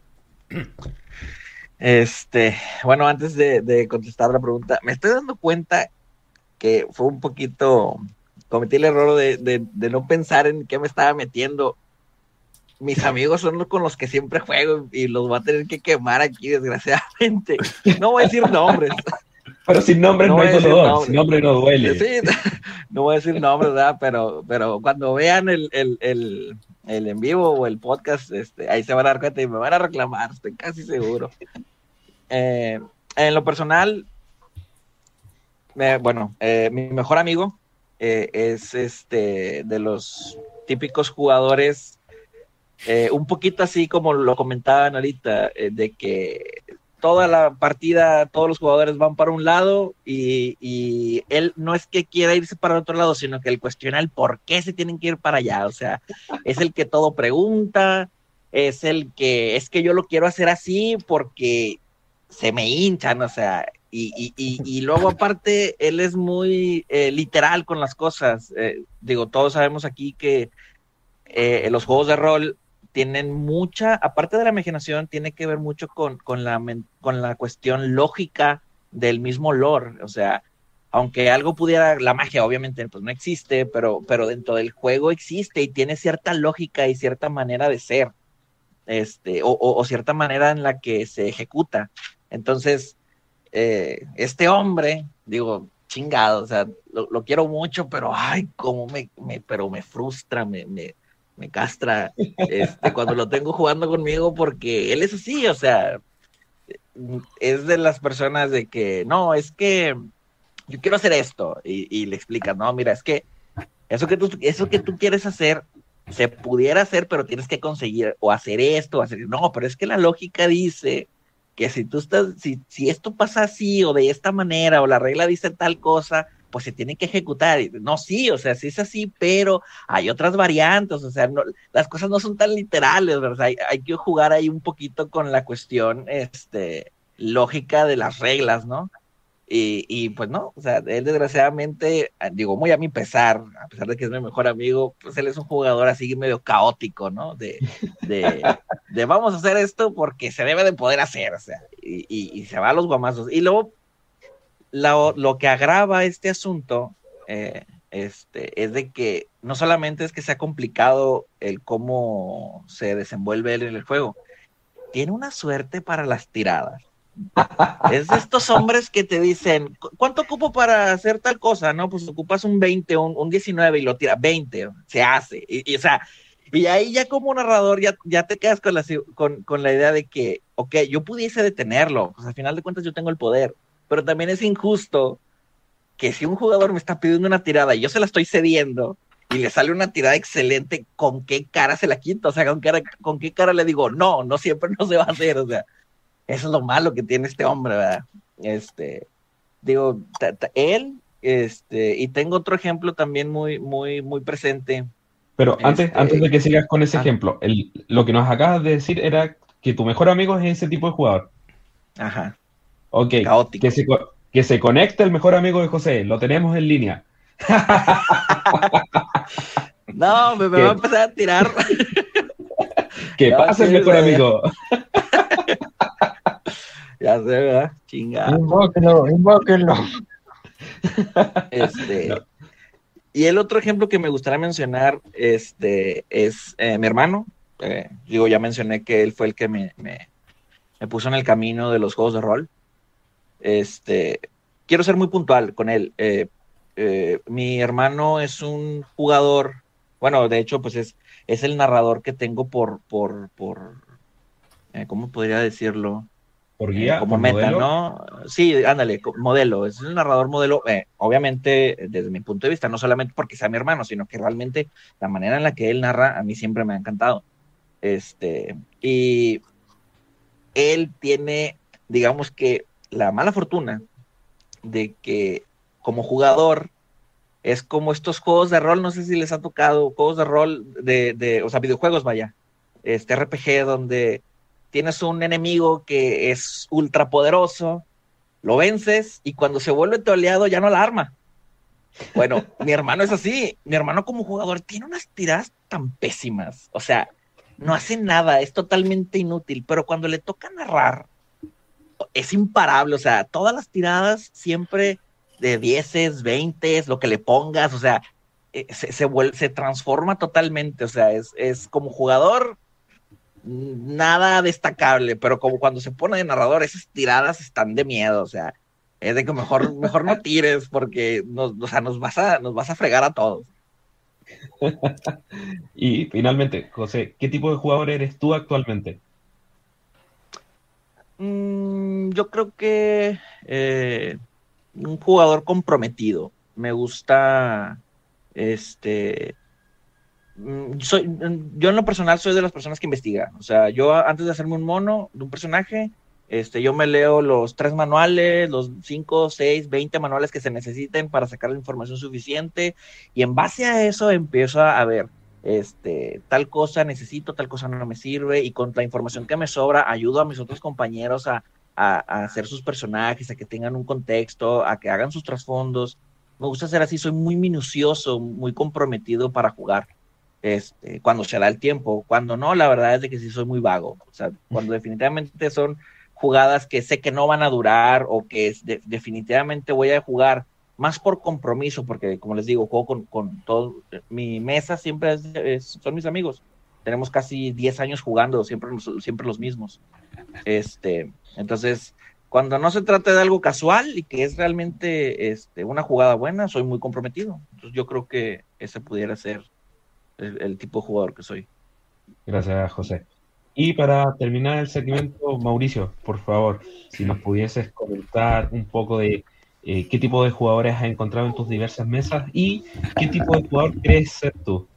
Este, bueno, antes de, contestar la pregunta, me estoy dando cuenta que fue un poquito, cometí el error de, de no pensar en qué me estaba metiendo mis amigos son los con los que siempre juego y los voy a tener que quemar aquí, desgraciadamente. No voy a decir nombres. Pero sin nombres no, hay dolor, sin nombre no duele. Sí, no voy a decir nombres, ¿verdad? Pero, pero cuando vean el, el, el, el, en vivo o el podcast, este, ahí se van a dar cuenta y me van a reclamar, estoy casi seguro. Eh, en lo personal, eh, bueno, eh, mi mejor amigo es este de los típicos jugadores eh, un poquito así como lo comentaban ahorita, eh, de que toda la partida, todos los jugadores van para un lado y, él no es que quiera irse para otro lado, sino que él cuestiona el por qué se tienen que ir para allá. O sea, es el que todo pregunta, es el que es que yo lo quiero hacer así porque se me hinchan, o sea, y, y, luego aparte, él es muy eh, literal con las cosas. digo, todos sabemos aquí que los juegos de rol tienen mucha, aparte de la imaginación, tiene que ver mucho con, con, la, con la cuestión lógica del mismo lore. O sea, aunque algo pudiera, la magia obviamente pues no existe, pero, pero dentro del juego existe y tiene cierta lógica y cierta manera de ser, este, o, cierta manera en la que se ejecuta. Entonces, eh, este hombre, digo, chingado, o sea, lo, quiero mucho, pero ay, cómo me, pero me frustra, me, me castra este, cuando lo tengo jugando conmigo porque él es así, o sea, es de las personas de que, no, es que yo quiero hacer esto y, le explicas, no, mira, es que eso que, tú, eso que tú quieres hacer se pudiera hacer, pero tienes que conseguir o hacer esto, o hacer, no, pero es que la lógica dice que si tú estás, si, si esto pasa así o de esta manera o la regla dice tal cosa, pues se tiene que ejecutar. No, sí, o sea, sí es así, pero hay otras variantes, o sea, no, las cosas no son tan literales, ¿verdad? Hay, hay, que jugar ahí un poquito con la cuestión este, lógica de las reglas, ¿no? Y, y, pues no, o sea, él desgraciadamente, ah, digo, muy a mi pesar, a pesar de que es mi mejor amigo, pues él es un jugador así medio caótico, ¿no? De, de, de vamos a hacer esto porque se debe de poder hacer, o sea, y, y, y se va a los guamazos. Y luego lo, que agrava este asunto eh, este, es de que no solamente es que sea complicado el cómo se desenvuelve él en el juego, tiene una suerte para las tiradas. es de estos hombres que te dicen, ¿cuánto ocupo para hacer tal cosa? No, pues ocupas un 20, un, un 19 y lo tira, 20, se hace. Y, o sea, y ahí ya como narrador ya, ya te quedas con la, con, con la idea de que, ok, yo pudiese detenerlo, pues al final de cuentas yo tengo el poder, pero también es injusto que si un jugador me está pidiendo una tirada y yo se la estoy cediendo y le sale una tirada excelente, ¿con qué cara se la quito? O sea, ¿con, con qué cara le digo, no, no siempre no se va a hacer? O sea, eso es lo malo que tiene este hombre, ¿verdad? Este, digo, él este, y tengo otro ejemplo también muy, muy, muy presente. Pero antes, este, antes de que sigas con ese ah. ejemplo, el, lo que nos acabas de decir era que tu mejor amigo es ese tipo de jugador. Ajá. Ok. Que se, que se conecte el mejor amigo de José. Lo tenemos en línea. no, me, va a empezar a tirar. que pase el mejor amigo. ya sé, ¿verdad? Chingada. Invóquenlo, invóquenlo. Este. Y el otro ejemplo que me gustaría mencionar este, es eh, mi hermano. Eh, digo, ya mencioné que él fue el que me, me, puso en el camino de los juegos de rol. Este, quiero ser muy puntual con él. Eh, mi hermano es un jugador, bueno, de hecho, pues es, es el narrador que tengo por, por, por ¿cómo podría decirlo? Por guía. como meta, ¿no? Sí, ándale, modelo. Es un narrador modelo, eh, obviamente, desde mi punto de vista, no solamente porque sea mi hermano, sino que realmente la manera en la que él narra a mí siempre me ha encantado. Este, y él tiene, digamos que, la mala fortuna de que como jugador es como estos juegos de rol, no sé si les ha tocado, juegos de rol de, de o sea, videojuegos, vaya, este RPG donde tienes un enemigo que es ultra poderoso, lo vences y cuando se vuelve tu aliado ya no la arma. Bueno, mi hermano es así. Mi hermano como jugador tiene unas tiradas tan pésimas. O sea, no hace nada, es totalmente inútil, pero cuando le toca narrar, es imparable. O sea, todas las tiradas siempre de dieces, veintes, lo que le pongas, o sea, eh, se, se, se transforma totalmente. O sea, es, es como jugador, nada destacable, pero como cuando se pone de narrador, esas tiradas están de miedo, o sea, es de que mejor, mejor no tires porque nos, o sea, nos, vas a, nos vas a fregar a todos. y finalmente, José, ¿qué tipo de jugador eres tú actualmente? Mm, yo creo que eh, un jugador comprometido. Me gusta este Mm, soy, mm, yo en lo personal soy de las personas que investigan. O sea, yo antes de hacerme un mono de un personaje, este, yo me leo los tres manuales, los cinco, seis, veinte manuales que se necesiten para sacar la información suficiente y en base a eso empiezo a, ver, este, tal cosa necesito, tal cosa no me sirve y con la información que me sobra ayudo a mis otros compañeros a, a, a hacer sus personajes, a que tengan un contexto, a que hagan sus trasfondos. Me gusta ser así, soy muy minucioso, muy comprometido para jugar este, cuando se da el tiempo. Cuando no, la verdad es de que sí soy muy vago. O sea, cuando definitivamente son jugadas que sé que no van a durar o que definitivamente voy a jugar más por compromiso, porque como les digo, juego con, con todo, mi mesa siempre es, son mis amigos. Tenemos casi 10 años jugando, siempre, siempre los mismos. Este, entonces, cuando no se trata de algo casual y que es realmente este, una jugada buena, soy muy comprometido. Entonces, yo creo que ese pudiera ser el, tipo de jugador que soy. Gracias, José. Y para terminar el segmento, Mauricio, por favor, si nos pudieses comentar un poco de eh, qué tipo de jugadores has encontrado en tus diversas mesas y qué tipo de jugador crees ser tú.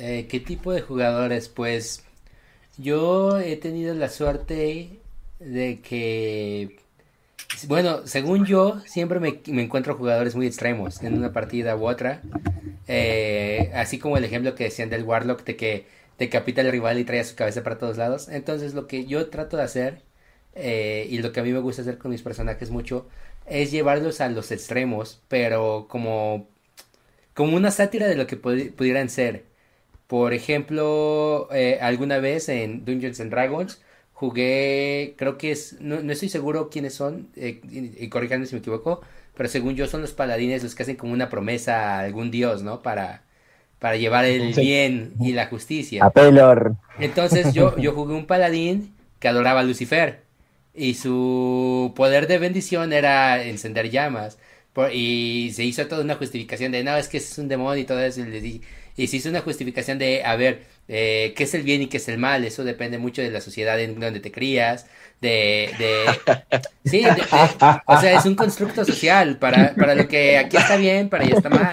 Eh, ¿Qué tipo de jugadores? Pues yo he tenido la suerte de que, bueno, según yo, siempre me, encuentro jugadores muy extremos en una partida u otra. Eh, así como el ejemplo que decían del Warlock de que decapita al rival y trae a su cabeza para todos lados. Entonces lo que yo trato de hacer eh, y lo que a mí me gusta hacer con mis personajes mucho es llevarlos a los extremos, pero como, como una sátira de lo que pudieran ser. Por ejemplo, eh, alguna vez en Dungeons and Dragons jugué, creo que es, no, estoy seguro quiénes son, y, y corríjanme si me equivoco, pero según yo son los paladines los que hacen como una promesa a algún dios, ¿no? Para, para llevar el bien y la justicia. A Pelor. Entonces yo, yo jugué un paladín que adoraba a Lucifer y su poder de bendición era encender llamas. y se hizo toda una justificación de, no, es que es un demonio y todo eso. Y, y se hizo una justificación de, a ver, eh, qué es el bien y qué es el mal. Eso depende mucho de la sociedad en donde te crías, de, de sí, o sea, es un constructo social para, para lo que aquí está bien, para allá está mal.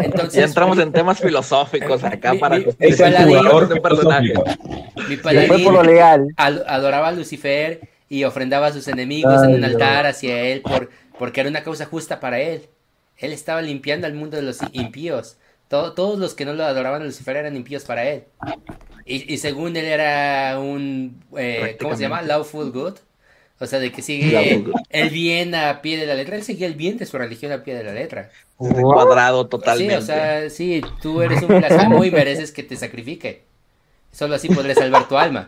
Entonces, ya entramos en temas filosóficos acá para mi, mi paladín, mi paladín adoraba a Lucifer y ofrendaba a sus enemigos en un altar hacia él por, porque era una causa justa para él. él estaba limpiando al mundo de los impíos. Todos los que no lo adoraban a Lucifer eran impíos para él. Y, según él era un, eh, ¿cómo se llama? Lawful Good. O sea, de que sigue el bien a pie de la letra. Él seguía el bien de su religión a pie de la letra. Cuadrado totalmente. Sí, o sea, sí, tú eres un blasfemo y mereces que te sacrifique. Solo así podré salvar tu alma.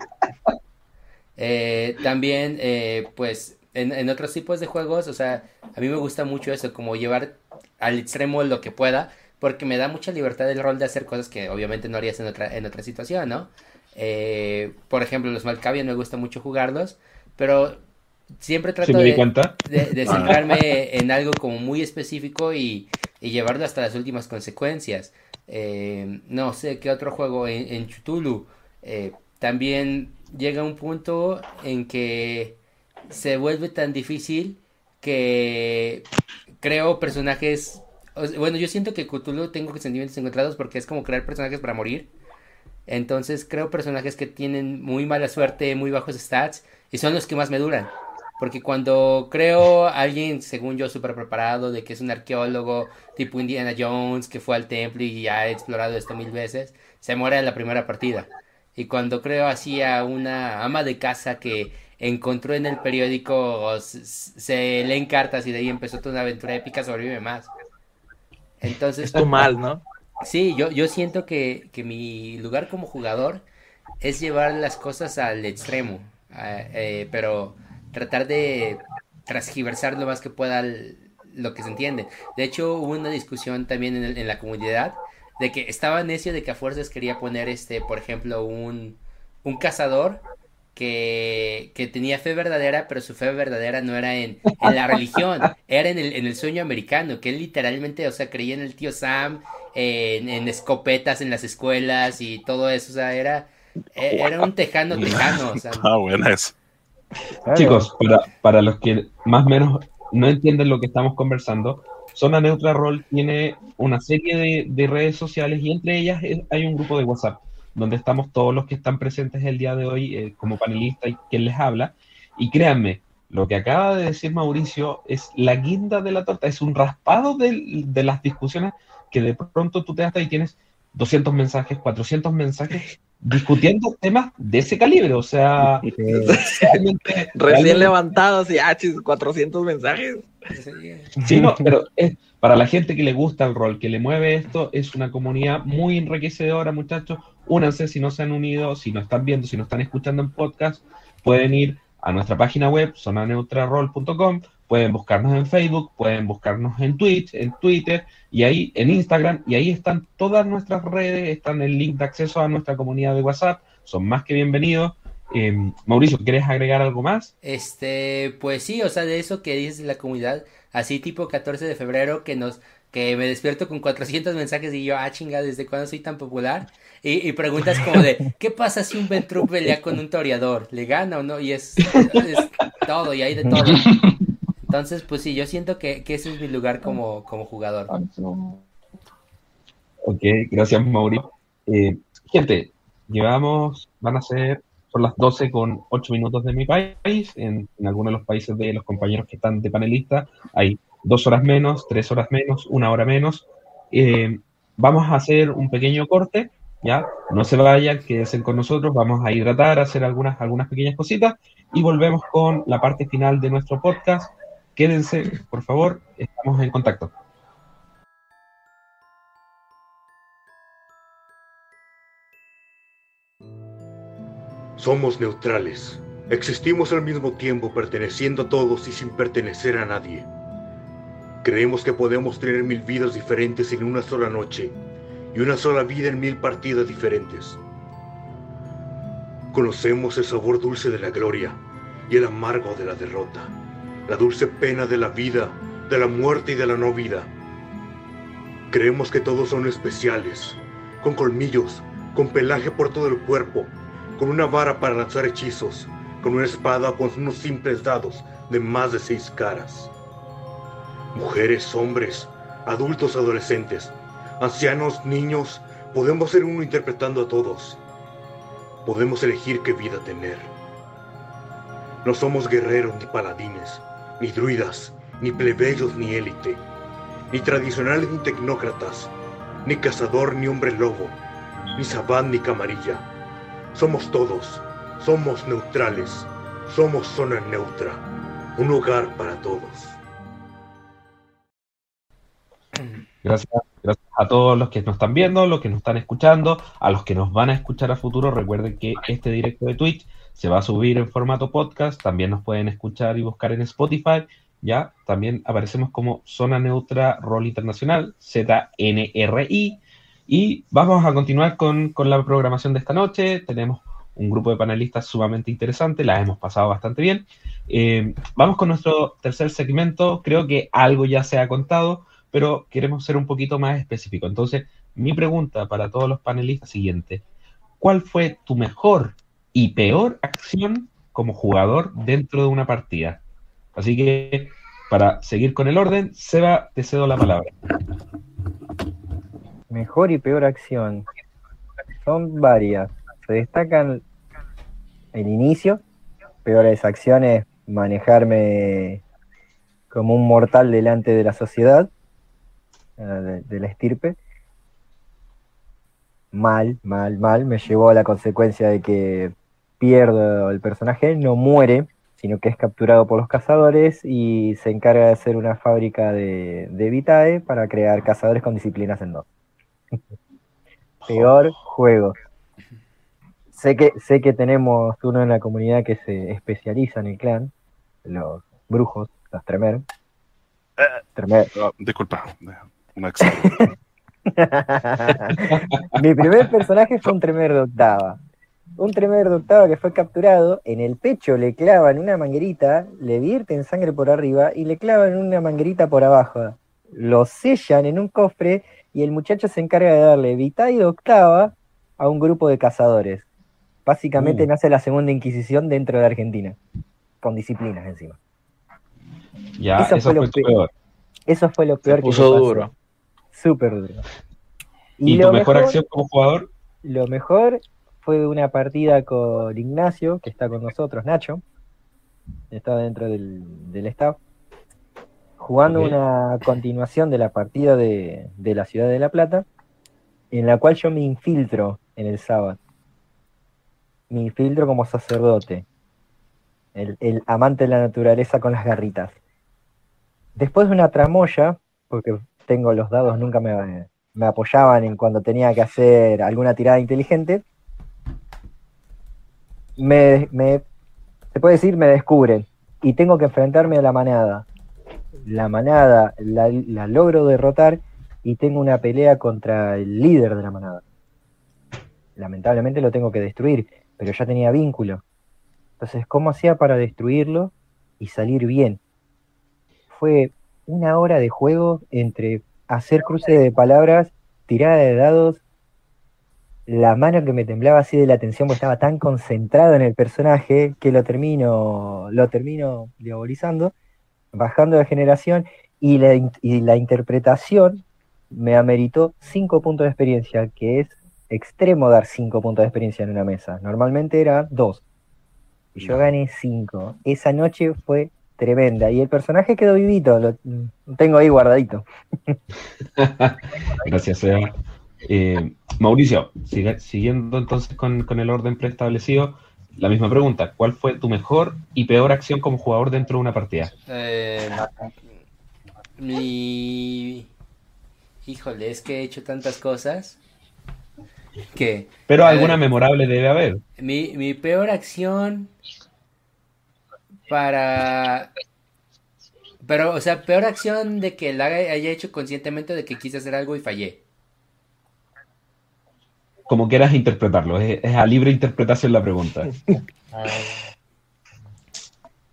Eh, también, eh, pues, en, en, otros tipos de juegos, o sea, a mí me gusta mucho eso, como llevar al extremo lo que pueda, porque me da mucha libertad el rol de hacer cosas que obviamente no harías en otra, en otra situación, ¿no? Eh, por ejemplo, los Malkavian me gusta mucho jugarlos, pero siempre trato de, de, ah. centrarme en algo como muy específico y, y llevarlo hasta las últimas consecuencias. Eh, no sé qué otro juego en, en Chutulu. Eh, también llega un punto en que se vuelve tan difícil que creo personajes. Bueno, yo siento que Cthulhu tengo sentimientos encontrados porque es como crear personajes para morir. Entonces creo personajes que tienen muy mala suerte, muy bajos stats y son los que más me duran. Porque cuando creo a alguien, según yo, súper preparado, de que es un arqueólogo tipo Indiana Jones, que fue al templo y ha explorado esto mil veces, se muere en la primera partida. Y cuando creo así a una ama de casa que encontró en el periódico, se, leen cartas y de ahí empezó toda una aventura épica, sobrevive más. Entonces... Es tu mal, ¿no? Sí, yo, yo siento que, que mi lugar como jugador es llevar las cosas al extremo, eh, pero tratar de transgiversar lo más que pueda lo que se entiende. De hecho, hubo una discusión también en, en, la comunidad de que estaba necio de que a fuerzas quería poner, este, por ejemplo, un, un cazador que, que, tenía fe verdadera, pero su fe verdadera no era en, en la religión, era en el, en el, sueño americano, que él literalmente, o sea, creía en el tío Sam, en, en escopetas en las escuelas y todo eso, o sea, era, e, era un tejano tejano. O sea, ah, buena eso. Chicos, para, para los que más o menos no entienden lo que estamos conversando, Zona Neutra Roll tiene una serie de, de redes sociales y entre ellas hay un grupo de WhatsApp donde estamos todos los que están presentes el día de hoy eh, como panelista y quien les habla. Y créanme, lo que acaba de decir Mauricio es la guinda de la torta, es un raspado de, de las discusiones que de pronto tú te das y tienes 200 mensajes, 400 mensajes discutiendo temas de ese calibre, o sea, recién levantados y ah, 400 mensajes. Sí, no, pero es, para la gente que le gusta el rol, que le mueve esto, es una comunidad muy enriquecedora, muchachos. Únanse si no se han unido, si no están viendo, si no están escuchando en podcast, pueden ir a nuestra página web, zonaneutrarol.com, pueden buscarnos en Facebook, pueden buscarnos en Twitch, en Twitter y ahí en Instagram, y ahí están todas nuestras redes, están el link de acceso a nuestra comunidad de WhatsApp, son más que bienvenidos. Em, Mauricio, ¿quieres agregar algo más? Este, pues sí, o sea, de eso que dices de la comunidad, así tipo 14 de febrero que nos que me despierto con 400 mensajes y yo, ah, chinga, ¿desde cuándo soy tan popular? Y, preguntas como de, ¿qué pasa si un Ventrup pelea con un toreador? ¿Le gana o no? Y es, todo, y hay de todo. Entonces, pues sí, yo siento que, ese es mi lugar como, jugador. Ok, gracias, Mauricio. Eh, gente, llevamos, van a ser son las 12 con 8 minutos de mi país. En, algunos de los países de los compañeros que están de panelista hay dos horas menos, tres horas menos, una hora menos. Eh, vamos a hacer un pequeño corte, ¿ya? No se vayan, quédense con nosotros, vamos a hidratar, a hacer algunas pequeñas cositas y volvemos con la parte final de nuestro podcast. Quédense, por favor, estamos en contacto. Somos neutrales. Existimos al mismo tiempo perteneciendo a todos y sin pertenecer a nadie. Creemos que podemos tener mil vidas diferentes en una sola noche y una sola vida en mil partidas diferentes. Conocemos el sabor dulce de la gloria y el amargo de la derrota, la dulce pena de la vida, de la muerte y de la no vida. Creemos que todos son especiales, con colmillos, con pelaje por todo el cuerpo, con una vara para lanzar hechizos, con una espada con unos simples dados de más de seis caras. Mujeres, hombres, adultos, adolescentes, ancianos, niños, podemos ser uno interpretando a todos. Podemos elegir qué vida tener. No somos guerreros ni paladines, ni druidas, ni plebeyos ni élite. ni tradicionales ni tecnócratas, ni cazador ni hombre lobo, ni sabán ni camarilla. Somos todos, somos neutrales, somos zona neutra, un hogar para todos. Gracias, gracias a todos los que nos están viendo, los que nos están escuchando, a los que nos van a escuchar a futuro. Recuerden que este directo de Twitch se va a subir en formato podcast. También nos pueden escuchar y buscar en Spotify. Ya también aparecemos como Zona Neutra Rol Internacional, ZNRI. Y vamos a continuar con, con la programación de esta noche. Tenemos un grupo de panelistas sumamente interesante, la hemos pasado bastante bien. Eh, vamos con nuestro tercer segmento. Creo que algo ya se ha contado pero queremos ser un poquito más específico. Entonces, mi pregunta para todos los panelistas es siguiente. ¿Cuál fue tu mejor y peor acción como jugador dentro de una partida? Así que, para seguir con el orden, Seba, te cedo la palabra. Mejor y peor acción. Son varias. Se destacan el inicio, peores acciones, manejarme como un mortal delante de la sociedad de, la estirpe. Mal, mal, mal. Me llevó a la consecuencia de que pierdo el personaje, no muere, sino que es capturado por los cazadores y se encarga de hacer una fábrica de, de Vitae para crear cazadores con disciplinas en dos. Peor juego. Sé que, sé que tenemos uno en la comunidad que se especializa en el clan, los brujos, los tremer. Eh, tremer. disculpa, Mi primer personaje fue un tremer de octava. Un tremer de octava que fue capturado, en el pecho le clavan una manguerita, le vierten sangre por arriba y le clavan una manguerita por abajo. Lo sellan en un cofre y el muchacho se encarga de darle vitae de octava a un grupo de cazadores. Básicamente uh. nace la segunda Inquisición dentro de Argentina, con disciplinas encima. Ya, eso, fue, lo peor. Eso fue lo peor que pasó. duro súper duro. ¿Y, tu mejor, acción como jugador? Lo mejor fue una partida con Ignacio, que está con nosotros, Nacho, está dentro del, staff, jugando una continuación de la partida de, la ciudad de La Plata, en la cual yo me infiltro en el sábado. Me infiltro como sacerdote, el, el amante de la naturaleza con las garritas. Después de una tramoya, porque tengo los dados, nunca me, apoyaban en cuando tenía que hacer alguna tirada inteligente. Me, se puede decir, me descubren y tengo que enfrentarme a la manada. La manada la, la logro derrotar y tengo una pelea contra el líder de la manada. Lamentablemente lo tengo que destruir, pero ya tenía vínculo. Entonces, ¿cómo hacía para destruirlo y salir bien? Fue una hora de juego entre hacer cruce de palabras, tirada de dados, la mano que me temblaba así de la atención porque estaba tan concentrado en el personaje que lo termino, lo termino diabolizando, bajando de generación y la, y la interpretación me ameritó cinco puntos de experiencia, que es extremo dar cinco puntos de experiencia en una mesa. Normalmente era dos. Y yo gané cinco. Esa noche fue tremenda. Y el personaje quedó vivito, lo tengo ahí guardadito. Gracias, Seba. Eh, Mauricio, siguiendo entonces con, el orden preestablecido, la misma pregunta, ¿cuál fue tu mejor y peor acción como jugador dentro de una partida? Eh, mi... Híjole, es que he hecho tantas cosas que... Pero alguna memorable debe haber. Mi, mi peor acción para... Pero, o sea, peor acción de que la haya hecho conscientemente de que quise hacer algo y fallé. Como quieras interpretarlo, es, a libre interpretación la pregunta.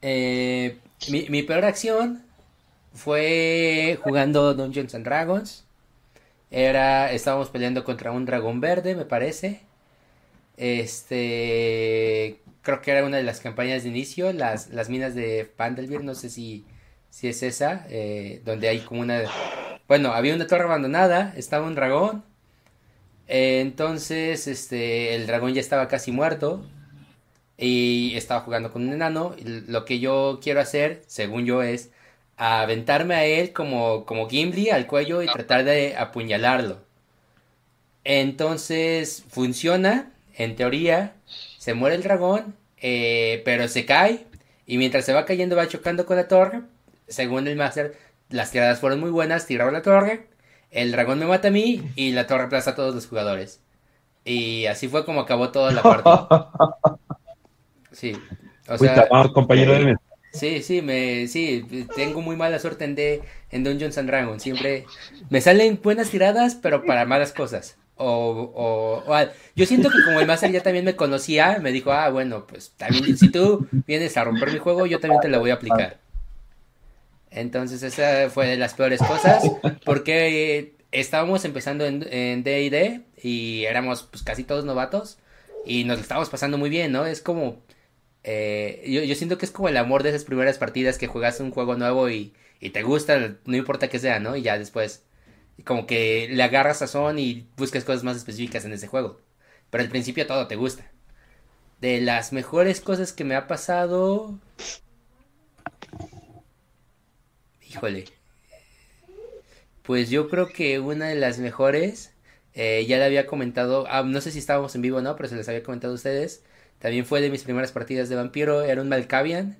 Eh, mi, peor acción fue jugando Dungeons and Dragons. Era, estábamos peleando contra un dragón verde, me parece. Este, creo que era una de las campañas de inicio, las, las minas de Pandelvir, no sé si, si es esa, eh, donde hay como una... Bueno, había una torre abandonada, estaba un dragón, entonces este, el dragón ya estaba casi muerto y estaba jugando con un enano. lo que yo quiero hacer, según yo, es aventarme a él como, como Gimli al cuello y tratar de apuñalarlo. Entonces funciona, en teoría, se muere el dragón, eh, pero se cae y mientras se va cayendo va chocando con la torre. Según el máster, las tiradas fueron muy buenas, tiraron la torre, el dragón me mata a mí y la torre aplasta a todos los jugadores. Y así fue como acabó toda la parte. Sí. O sea, compañero de Sí, sí, me, sí, tengo muy mala suerte en, de, en Dungeons and Dragons. Siempre me salen buenas tiradas, pero para malas cosas. O, o, yo siento que como el Master ya también me conocía, me dijo, ah, bueno, pues también si tú vienes a romper mi juego, yo también te la voy a aplicar. Entonces esa fue de las peores cosas, porque estábamos empezando en D&D y éramos pues casi todos novatos y nos lo estábamos pasando muy bien, ¿no? Es como eh, yo, siento que es como el amor de esas primeras partidas que juegas un juego nuevo y, te gusta, no importa que sea, ¿no? Y ya después, como que le agarras sazón y buscas cosas más específicas en ese juego. Pero al principio todo te gusta. De las mejores cosas que me ha pasado. Híjole. Pues yo creo que una de las mejores. Eh, ya le había comentado. Ah, no sé si estábamos en vivo o no, pero se les había comentado a ustedes también fue de mis primeras partidas de vampiro, era un Malkavian.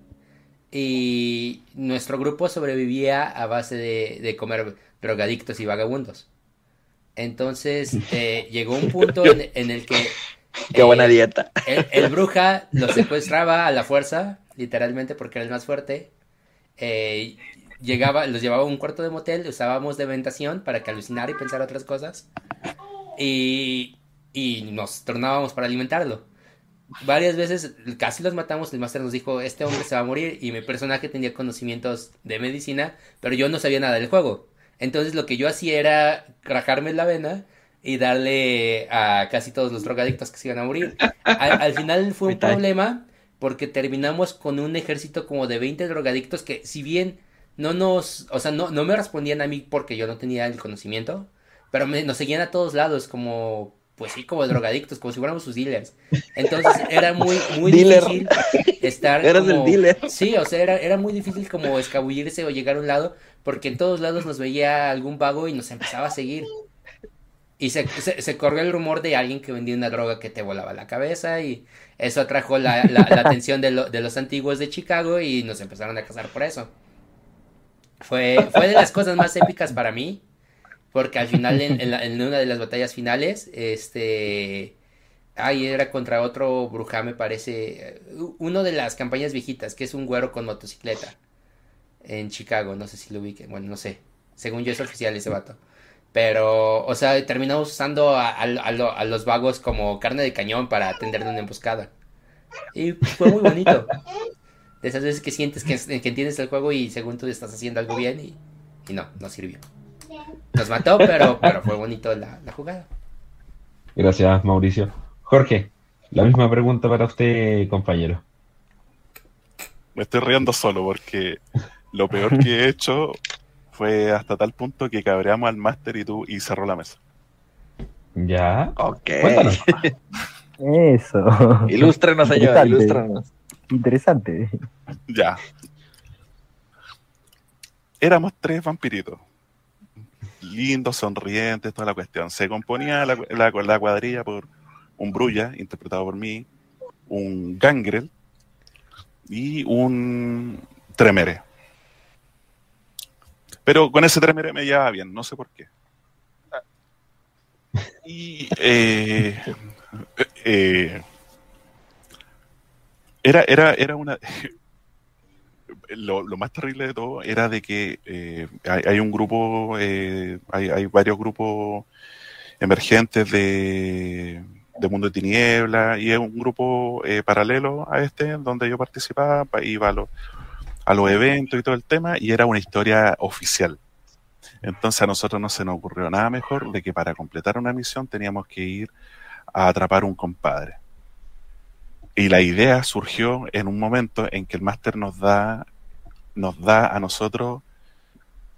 Y nuestro grupo sobrevivía a base de, comer drogadictos y vagabundos. Entonces eh, llegó un punto en, el que... Qué buena eh, dieta. El, bruja los secuestraba a la fuerza, literalmente porque era el más fuerte. Eh, llegaba, los llevaba a un cuarto de motel, usábamos de ventación para que alucinara y pensara otras cosas. Y, y nos tornábamos para alimentarlo varias veces casi los matamos, el máster nos dijo, este hombre se va a morir y mi personaje tenía conocimientos de medicina, pero yo no sabía nada del juego. Entonces lo que yo hacía era rajarme la vena y darle a casi todos los drogadictos que se iban a morir. Al, final fue un problema porque terminamos con un ejército como de 20 drogadictos que si bien no nos, o sea, no, no me respondían a mí porque yo no tenía el conocimiento, pero me, nos seguían a todos lados como pues sí, como drogadictos, como si fuéramos sus dealers. Entonces era muy, muy difícil estar. Eras el dealer. Sí, o sea, era, era muy difícil como escabullirse o llegar a un lado, porque en todos lados nos veía algún vago y nos empezaba a seguir. Y se, se, corrió el rumor de alguien que vendía una droga que te volaba la cabeza y eso atrajo la, la, atención de, de, los antiguos de Chicago y nos empezaron a casar por eso. Fue, fue de las cosas más épicas para mí porque al final, en, una de las batallas finales, este. Ay, era contra otro bruja, me parece. Uno de las campañas viejitas, que es un güero con motocicleta. En Chicago, no sé si lo ubique. Bueno, no sé. Según yo es oficial ese vato. Pero, o sea, terminamos usando a, los vagos como carne de cañón para atender una emboscada. Y fue muy bonito. De esas veces que sientes que, que entiendes el juego y según tú estás haciendo algo bien y, y no, no sirvió. Nos mató, pero, pero fue bonito la, jugada. Gracias, Mauricio. Jorge, la misma pregunta para usted, compañero. Me estoy riendo solo porque lo peor que he hecho fue hasta tal punto que cabreamos al máster y tú y cerró la mesa. Ya. Ok. Eso. Ilústranos, señor, ilústranos. Interesante. Ya. Éramos tres vampiritos lindos, sonrientes, toda la cuestión. Se componía la, la, cuadrilla por un Brulla, interpretado por mí, un Gangrel y un Tremere. Pero con ese Tremere me llevaba bien, no sé por qué. Y eh, eh, era, era, era una lo, más terrible de todo era de que eh, hay, un grupo, eh, hay, varios grupos emergentes de, Mundo de Tiniebla y es un grupo eh, paralelo a este donde yo participaba, iba a, a los eventos y todo el tema y era una historia oficial. Entonces a nosotros no se nos ocurrió nada mejor de que para completar una misión teníamos que ir a atrapar un compadre. Y la idea surgió en un momento en que el máster nos da nos da a nosotros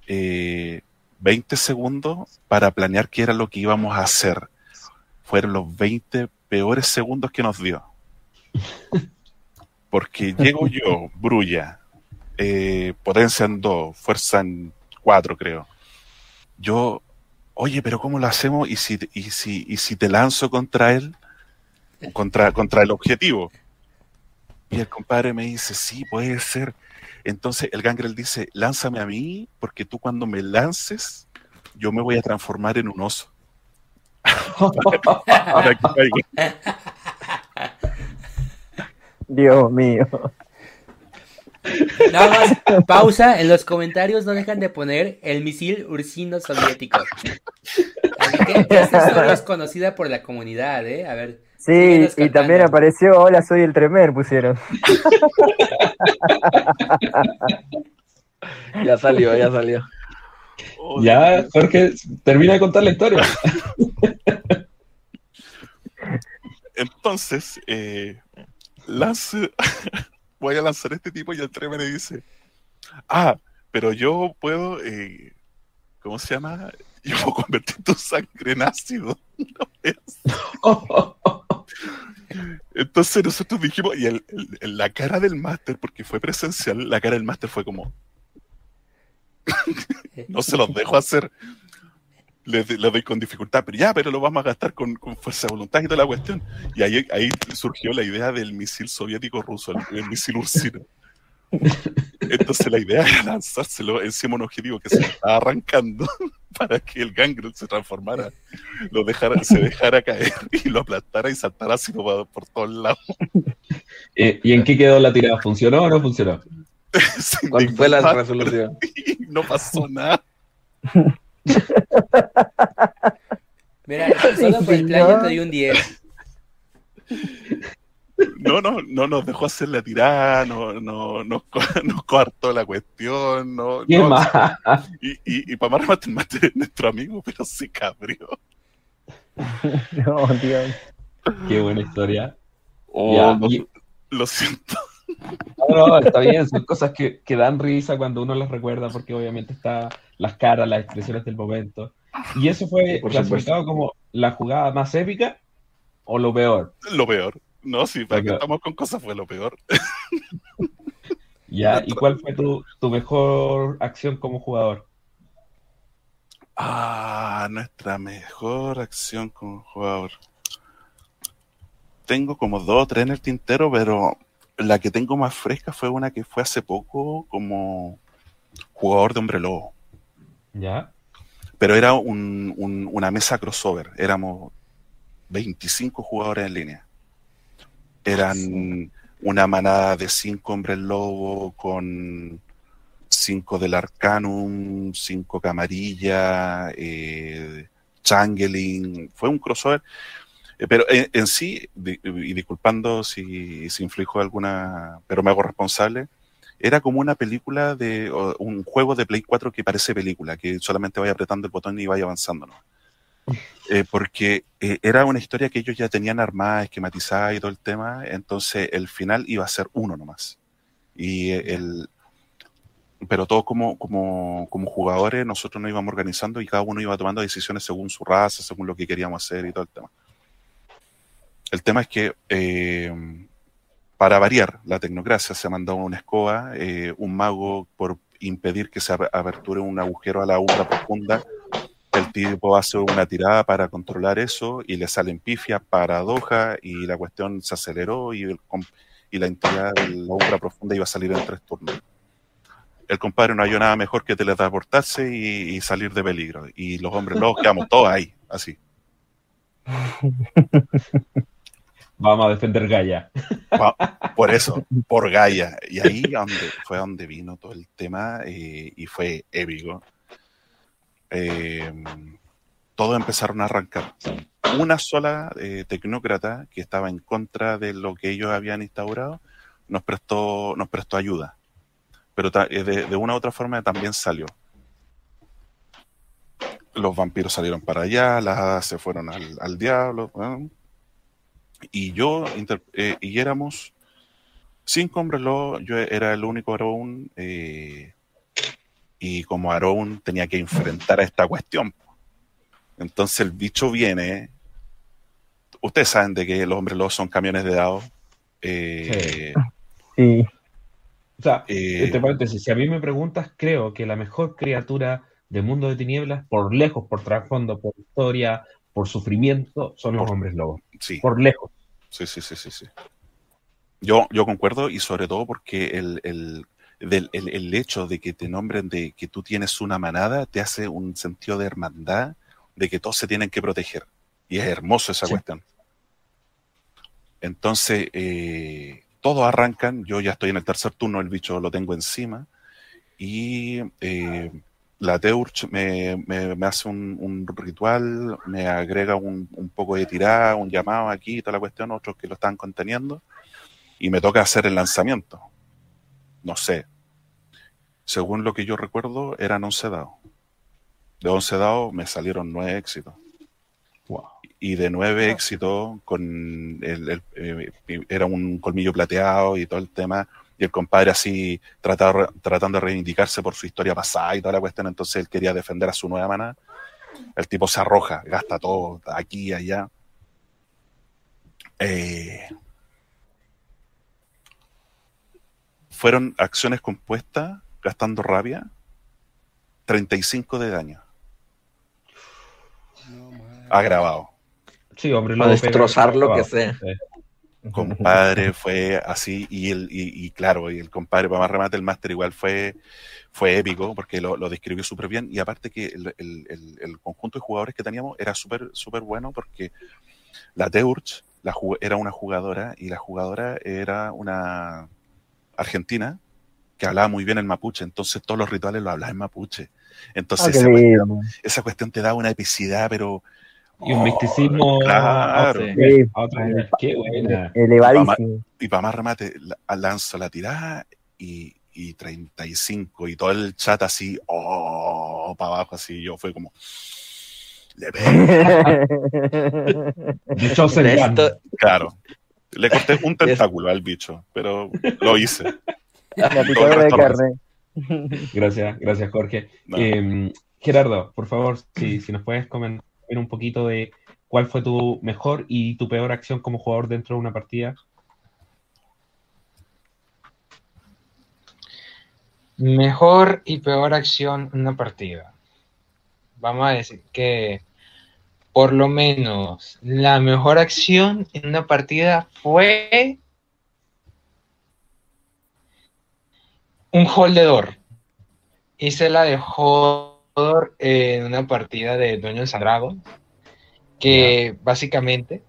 20 eh, segundos para planear qué era lo que íbamos a hacer. Fueron los 20 peores segundos que nos dio. Porque llego yo, Brulla, eh, potencia en 2, fuerza en 4, creo. Yo, oye, pero ¿cómo lo hacemos? ¿Y si, y si, y si te lanzo contra él? Contra, contra el objetivo. Y el compadre me dice, sí, puede ser. Entonces el gangrel dice, lánzame a mí, porque tú cuando me lances, yo me voy a transformar en un oso. Dios mío. Nada más, pausa. En los comentarios no dejan de poner el misil ursino soviético. Así que esta historia es conocida por la comunidad, ¿eh? A ver. Sí, y también apareció Hola, soy el Tremer, pusieron. ya salió, ya salió. Ya, Jorge, termina de contar la historia. Entonces, eh, voy a lanzar este tipo y el Treme le dice, ah, pero yo puedo, eh, ¿cómo se llama? Yo puedo convertir tu sangre en ácido. Entonces nosotros dijimos, y el, la cara del máster, porque fue presencial, la cara del máster fue como, no se los dejo hacer. Le, doy con dificultad, pero ya, pero lo vamos a gastar con, fuerza de voluntad y toda la cuestión. Y ahí, ahí surgió la idea del misil soviético ruso, el, misil ursino. Entonces la idea era lanzárselo encima un objetivo que se estaba arrancando para que el gangrel se transformara, lo dejara, se dejara caer y lo aplastara y saltara así por, por todos lados. Eh, ¿Y en qué quedó la tirada? ¿Funcionó o no funcionó? ¿Cuál fue la resolución? no pasó nada. Mira, solo por el plan yo te di un 10. No, no, no nos dejó hacer la tirada, no, no, nos, nos coartó la cuestión, no, ¿Qué más? Y, y, y para más remate es nuestro amigo, pero se cabrió. No, Dios. Qué buena historia. Oh, Lo siento. No, no, está bien, son cosas que, que, dan risa cuando uno las recuerda, porque obviamente está las caras, las expresiones del momento. ¿Y eso fue clasificado como la jugada más épica o lo peor? Lo peor. No, sí, para que estamos con cosas fue lo peor. Ya, ¿y cuál fue tu, tu mejor acción como jugador? Ah, nuestra mejor acción como jugador. Tengo como dos o tres en el tintero, pero la que tengo más fresca fue una que fue hace poco como jugador de hombre lobo. ¿Ya? Pero era un, una mesa crossover. Éramos 25 jugadores en línea. Eran una manada de cinco hombres lobo con cinco del Arcanum, cinco Camarilla, eh, Changeling. Fue un crossover eh, pero en, sí, y disculpando si, si inflijo alguna, pero me hago responsable, era como una película de un juego de Play 4 que parece película, que solamente vaya apretando el botón y vaya avanzando. ¿no? Eh, porque eh, era una historia que ellos ya tenían armada, esquematizada y todo el tema, entonces el final iba a ser uno nomás. Y el, pero todos como, como, como jugadores, nosotros nos íbamos organizando y cada uno iba tomando decisiones según su raza, según lo que queríamos hacer y todo el tema. El tema es que, eh, para variar la tecnocracia, se ha mandado una escoba, eh, un mago por impedir que se aperture un agujero a la umbra profunda. El tipo hace una tirada para controlar eso y le salen pifias, paradoja y la cuestión se aceleró y, y la entidad de la umbra profunda iba a salir en tres turnos. El compadre no halló nada mejor que teletransportarse y, y salir de peligro. Y los hombres locos quedamos todos ahí, así. Vamos a defender Gaia. Por eso, por Gaia. Y ahí fue donde vino todo el tema eh, y fue épico. Eh, todos empezaron a arrancar. Una sola eh, tecnócrata que estaba en contra de lo que ellos habían instaurado nos prestó, nos prestó ayuda. Pero de, una u otra forma también salió. Los vampiros salieron para allá, las hadas se fueron al, diablo y yo, eh, y éramos cinco hombres yo era el único Aarón, eh, y como Aarón tenía que enfrentar a esta cuestión. Entonces el bicho viene, ustedes saben de que los hombres lobos son camiones de dados. Eh, sí. O sea, eh, entre paréntesis, si a mí me preguntas, creo que la mejor criatura de Mundo de Tinieblas, por lejos, por trasfondo, por historia, por sufrimiento, son los hombres lobos. Sí. Por lejos. Sí, sí, sí, sí, sí. Yo, yo concuerdo y sobre todo porque el, el, el, hecho de que te nombren de que tú tienes una manada te hace un sentido de hermandad, de que todos se tienen que proteger. Y es hermoso esa cuestión. Entonces, eh, todos arrancan, yo ya estoy en el tercer turno, el bicho lo tengo encima, y eh, la Teurch me, me, hace un, ritual, me agrega un, poco de tirada, un llamado aquí, toda la cuestión, otros que lo están conteniendo, y me toca hacer el lanzamiento. No sé. Según lo que yo recuerdo, eran 11 dados. De 11 dados me salieron 9 éxitos y de nueve éxitos con el, eh, era un colmillo plateado y todo el tema. Y el compadre así tratando, tratando de reivindicarse por su historia pasada y toda la cuestión. Entonces él quería defender a su nueva mana. El tipo se arroja gasta todo aquí y allá. Eh, fueron acciones compuestas gastando rabia 35 de daño. Agravado. Sí, hombre, a destrozar lo que sea. Compadre fue así, y, el, y, claro, y el compadre, para más remate, el máster igual fue, fue épico, porque lo, describió súper bien, y aparte que el, conjunto de jugadores que teníamos era súper súper bueno, porque la Teurch la, era una jugadora, y la jugadora era una argentina, que hablaba muy bien el mapuche, entonces todos los rituales lo hablaba en mapuche. Entonces, ah, esa, cuestión, te da una epicidad, pero y un misticismo claro. Qué buena. Elevadísimo. Y para más remate, lanzo la tirada y, y 35 y todo el chat así, oh, para abajo así, yo fue como... Le Bicho Claro. Le corté un tentáculo al bicho, pero lo hice. Gracias, gracias Jorge. Em, Gerardo, por favor, si, si nos puedes comentar un poquito de cuál fue tu mejor y tu peor acción como jugador dentro de una partida. Mejor y peor acción en una partida. Vamos a decir que por lo menos la mejor acción en una partida fue un holdedor. Hice la de hold en una partida de Dueño Sagrado, que básicamente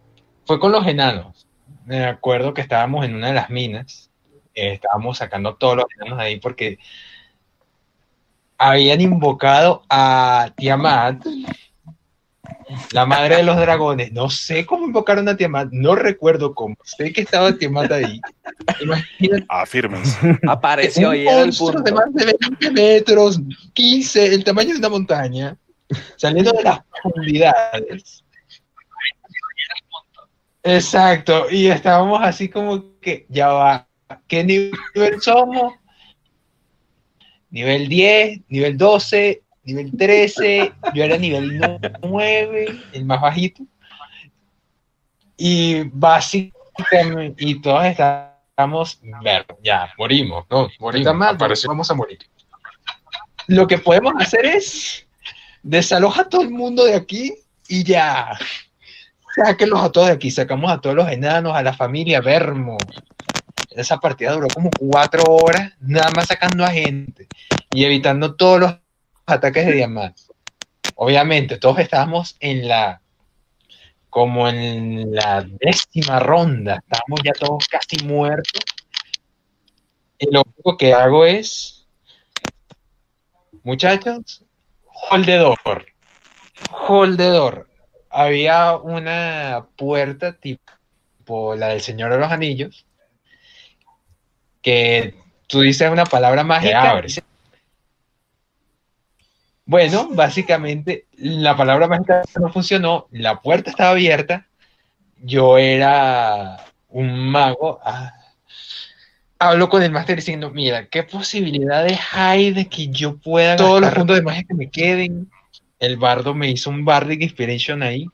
fue con los enanos. Me acuerdo que estábamos en una de las minas, eh, estábamos sacando todos los enanos ahí porque habían invocado a Tiamat, la madre de los dragones. No sé cómo invocaron a Tiamat, no recuerdo cómo. Sé que estaba Tiamat ahí. Imagínate. Apareció un monstruo de más de 20 metros, 15, el tamaño de una montaña, saliendo de las profundidades. Exacto, y estábamos así como que, ya va, ¿qué nivel somos? Nivel 10, nivel 12, nivel 13, yo era nivel 9, el más bajito. Y básicamente, y todos estamos, ya, morimos, no, morimos, vamos a morir. Lo que podemos hacer es desaloja a todo el mundo de aquí y ya. Sáquenlos a todos de aquí, sacamos a todos los enanos, a la familia Vermo. Esa partida duró como cuatro horas, nada más sacando a gente y evitando todos los ataques de diamante. Obviamente, todos estábamos en la como en la décima ronda, estamos ya todos casi muertos. Y lo único que hago es, muchachos, holdedor, holdedor. Había una puerta tipo la del Señor de los Anillos, que tú dices una palabra mágica, bueno, básicamente la palabra mágica no funcionó, la puerta estaba abierta, yo era un mago. Ah, hablo con el máster diciendo, mira, ¿qué posibilidades hay de que yo pueda... Todos los puntos de magia que me queden. El bardo me hizo un Bardic Inspiration ahí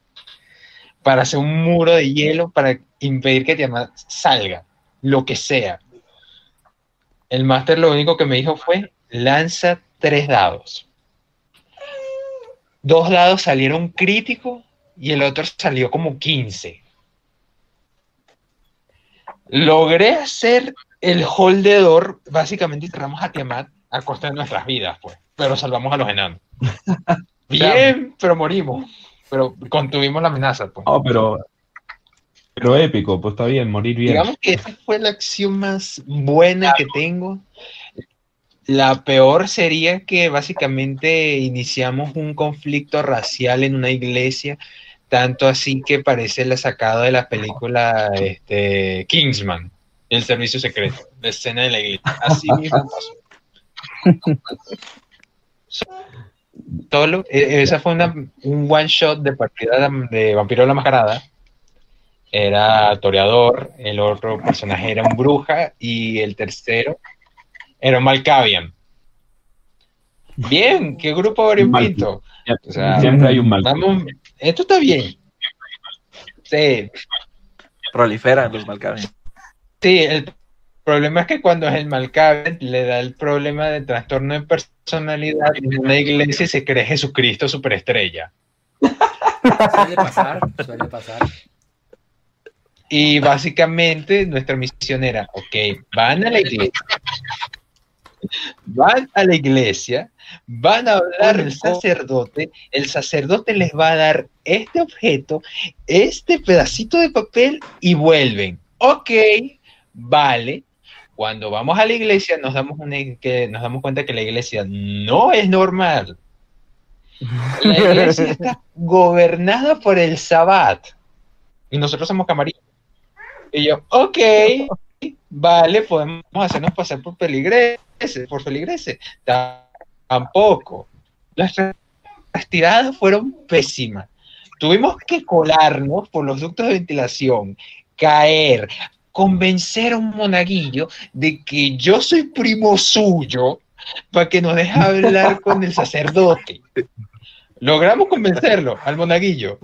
para hacer un muro de hielo para impedir que Tiamat salga, lo que sea. el máster lo único que me dijo fue, lanza tres dados. Dos dados salieron críticos y el otro salió como 15. Logré hacer el holdedor, básicamente cerramos a Tiamat a costa de nuestras vidas, pues, pero salvamos a los enanos. Bien, pero morimos. Pero contuvimos la amenaza, pues. Oh, pero, pero épico, pues está bien, morir bien. Digamos que esa fue la acción más buena que tengo. La peor sería que básicamente iniciamos un conflicto racial en una iglesia, tanto así que parece la sacada de la película este, Kingsman, el servicio secreto, la escena de la iglesia. Así mismo pasó. Solo, e, esa fue un one shot de partida de Vampiro de la Mascarada. Era toreador, el otro personaje era un bruja y el tercero era un Malkavian. Bien, ¿qué grupo variopinto? O sea, Siempre hay un Malkavian. Esto está bien. Sí. Proliferan los Malkavian. Sí, el problema es que cuando es el Malkavian le da el problema de trastorno de personalidad en una iglesia y se cree Jesucristo superestrella. Suele pasar, suele pasar. Y básicamente nuestra misión era, ok, van a la iglesia, van a la iglesia, van a hablar al sacerdote, el sacerdote les va a dar este objeto, este pedacito de papel y vuelven. Ok, vale, cuando vamos a la iglesia nos damos, que, nos damos cuenta que la iglesia no es normal. La iglesia está gobernada por el sabbat. Y nosotros somos camarillos. Y yo, ok, vale, podemos hacernos pasar por peligreses, por feligreses. Tampoco. Las tiradas fueron pésimas. Tuvimos que colarnos por los ductos de ventilación, caer, convencer a un monaguillo de que yo soy primo suyo para que nos deje hablar con el sacerdote. Logramos convencerlo al monaguillo.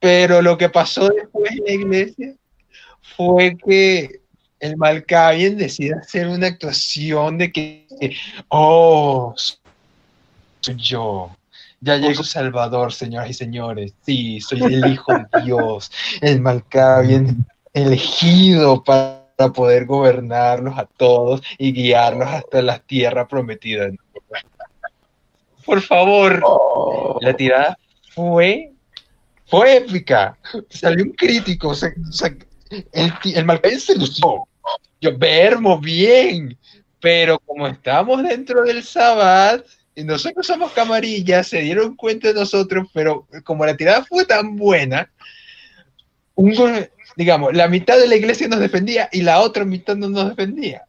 Pero lo que pasó después en la iglesia fue que el Malcavien decide hacer una actuación de que, oh, soy yo. Ya llegó Salvador, señoras y señores. Sí, soy el Hijo de Dios. El Malcavien elegido para poder gobernarlos a todos y guiarlos hasta la tierra prometida. Por favor, oh. la tirada fue, fue épica. Salió un crítico, el, el se lució. Yo, vermo bien, pero como estamos dentro del Sabbat, y nosotros somos camarillas, se dieron cuenta de nosotros, pero como la tirada fue tan buena, un, digamos, la mitad de la iglesia nos defendía y la otra mitad no nos defendía.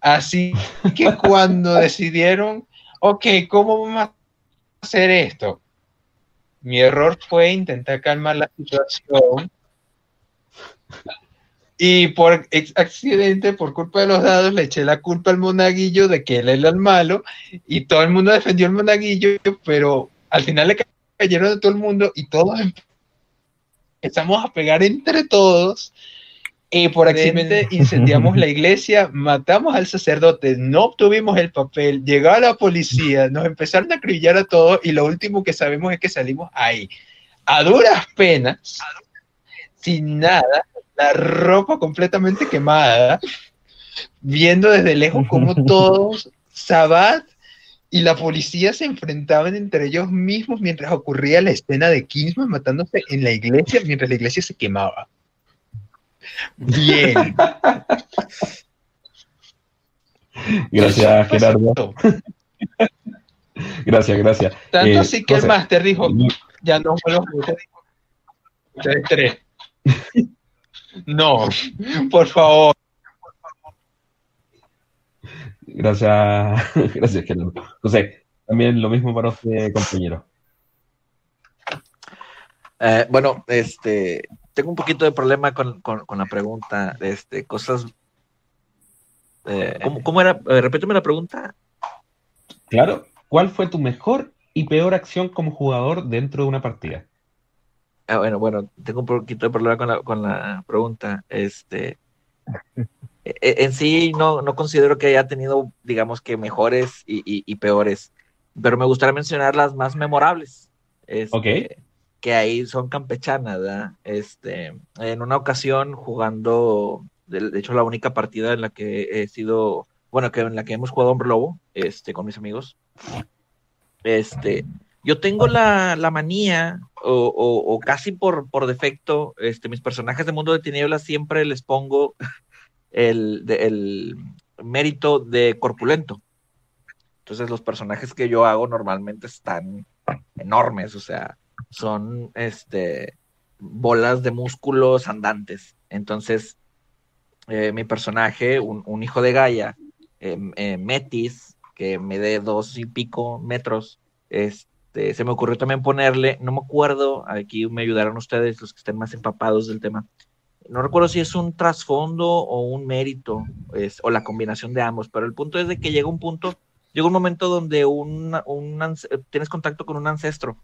Así que cuando decidieron, ok, ¿cómo vamos a hacer esto? Mi error fue intentar calmar la situación y por accidente, por culpa de los dados, le eché la culpa al monaguillo de que él era el malo y todo el mundo defendió al monaguillo, pero al final le cayeron a todo el mundo y todos empezamos a pegar entre todos y por accidente incendiamos la iglesia, matamos al sacerdote, no obtuvimos el papel, llegó la policía, nos empezaron a acribillar a todos y lo último que sabemos es que salimos ahí, a duras penas, sin nada, la ropa completamente quemada, viendo desde lejos como todos, Sabat y la policía se enfrentaban entre ellos mismos mientras ocurría la escena de Kingsman matándose en la iglesia mientras la iglesia se quemaba. Bien. Gracias, Gerardo. gracias, gracias. Tanto eh, así que el máster dijo, ya no vuelvo Ustedes tres. No, por favor. Gracias, gracias, Gerardo. José, también lo mismo para usted, compañero. Eh, bueno, este, tengo un poquito de problema con, la pregunta, este, cosas. Eh, ¿cómo, era? Eh, repíteme la pregunta. Claro, ¿cuál fue tu mejor y peor acción como jugador dentro de una partida? Ah, bueno, bueno, tengo un poquito de problema con la, con la pregunta. Este, e, en sí no, no considero que haya tenido, digamos que mejores y, peores, pero me gustaría mencionar las más memorables. Este, Que ahí son campechanas, ¿verdad? Este, en una ocasión jugando, de, hecho la única partida en la que he sido, bueno, que en la que hemos jugado Hombre Lobo, este, con mis amigos, este, yo tengo la, manía, o, casi por, por defecto, este, mis personajes de Mundo de Tinieblas siempre les pongo el, el mérito de corpulento. Entonces los personajes que yo hago normalmente están enormes, o sea, son este bolas de músculos andantes. Entonces, eh, mi personaje, un, hijo de Gaia, eh, eh, Metis, que me dé dos y pico metros, este, se me ocurrió también ponerle, no me acuerdo, aquí me ayudaron ustedes, los que estén más empapados del tema, no recuerdo si es un trasfondo o un mérito, es, o la combinación de ambos, pero el punto es de que llega un punto, llega un momento donde un, tienes contacto con un ancestro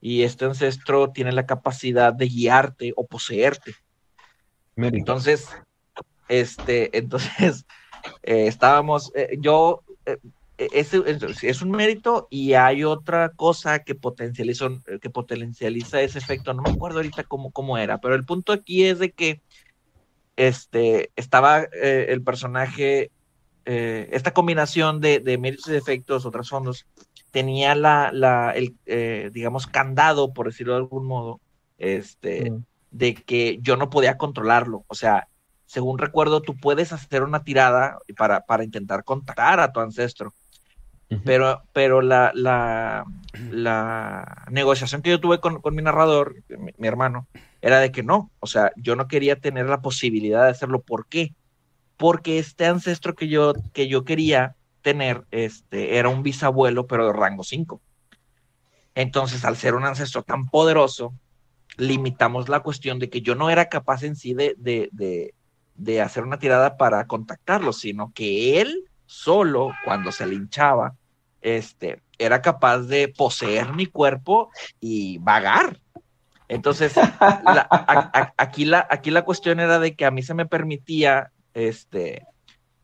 y este ancestro tiene la capacidad de guiarte o poseerte. Entonces, este, entonces, eh, estábamos, eh, yo eh, e, es, es, un mérito y hay otra cosa que potencializa, que potencializa ese efecto. No me acuerdo ahorita cómo, cómo era, pero el punto aquí es de que este, estaba eh, el personaje, eh, esta combinación de, de, méritos y defectos o trasfondos, tenía la, la el, eh, digamos, candado, por decirlo de algún modo, este, mm. de que yo no podía controlarlo. O sea, según recuerdo, tú puedes hacer una tirada para, para intentar contactar a tu ancestro pero, pero la, la, negociación que yo tuve con, con mi narrador, mi, hermano, era de que no, o sea, yo no quería tener la posibilidad de hacerlo. ¿Por qué? Porque este ancestro que yo, que yo quería tener este, era un bisabuelo, pero de rango 5. Entonces, al ser un ancestro tan poderoso, limitamos la cuestión de que yo no era capaz en sí de, de, de, de hacer una tirada para contactarlo, sino que él solo, cuando se linchaba, este, era capaz de poseer mi cuerpo y vagar. Entonces, aquí, la, aquí la cuestión era de que a mí se me permitía este,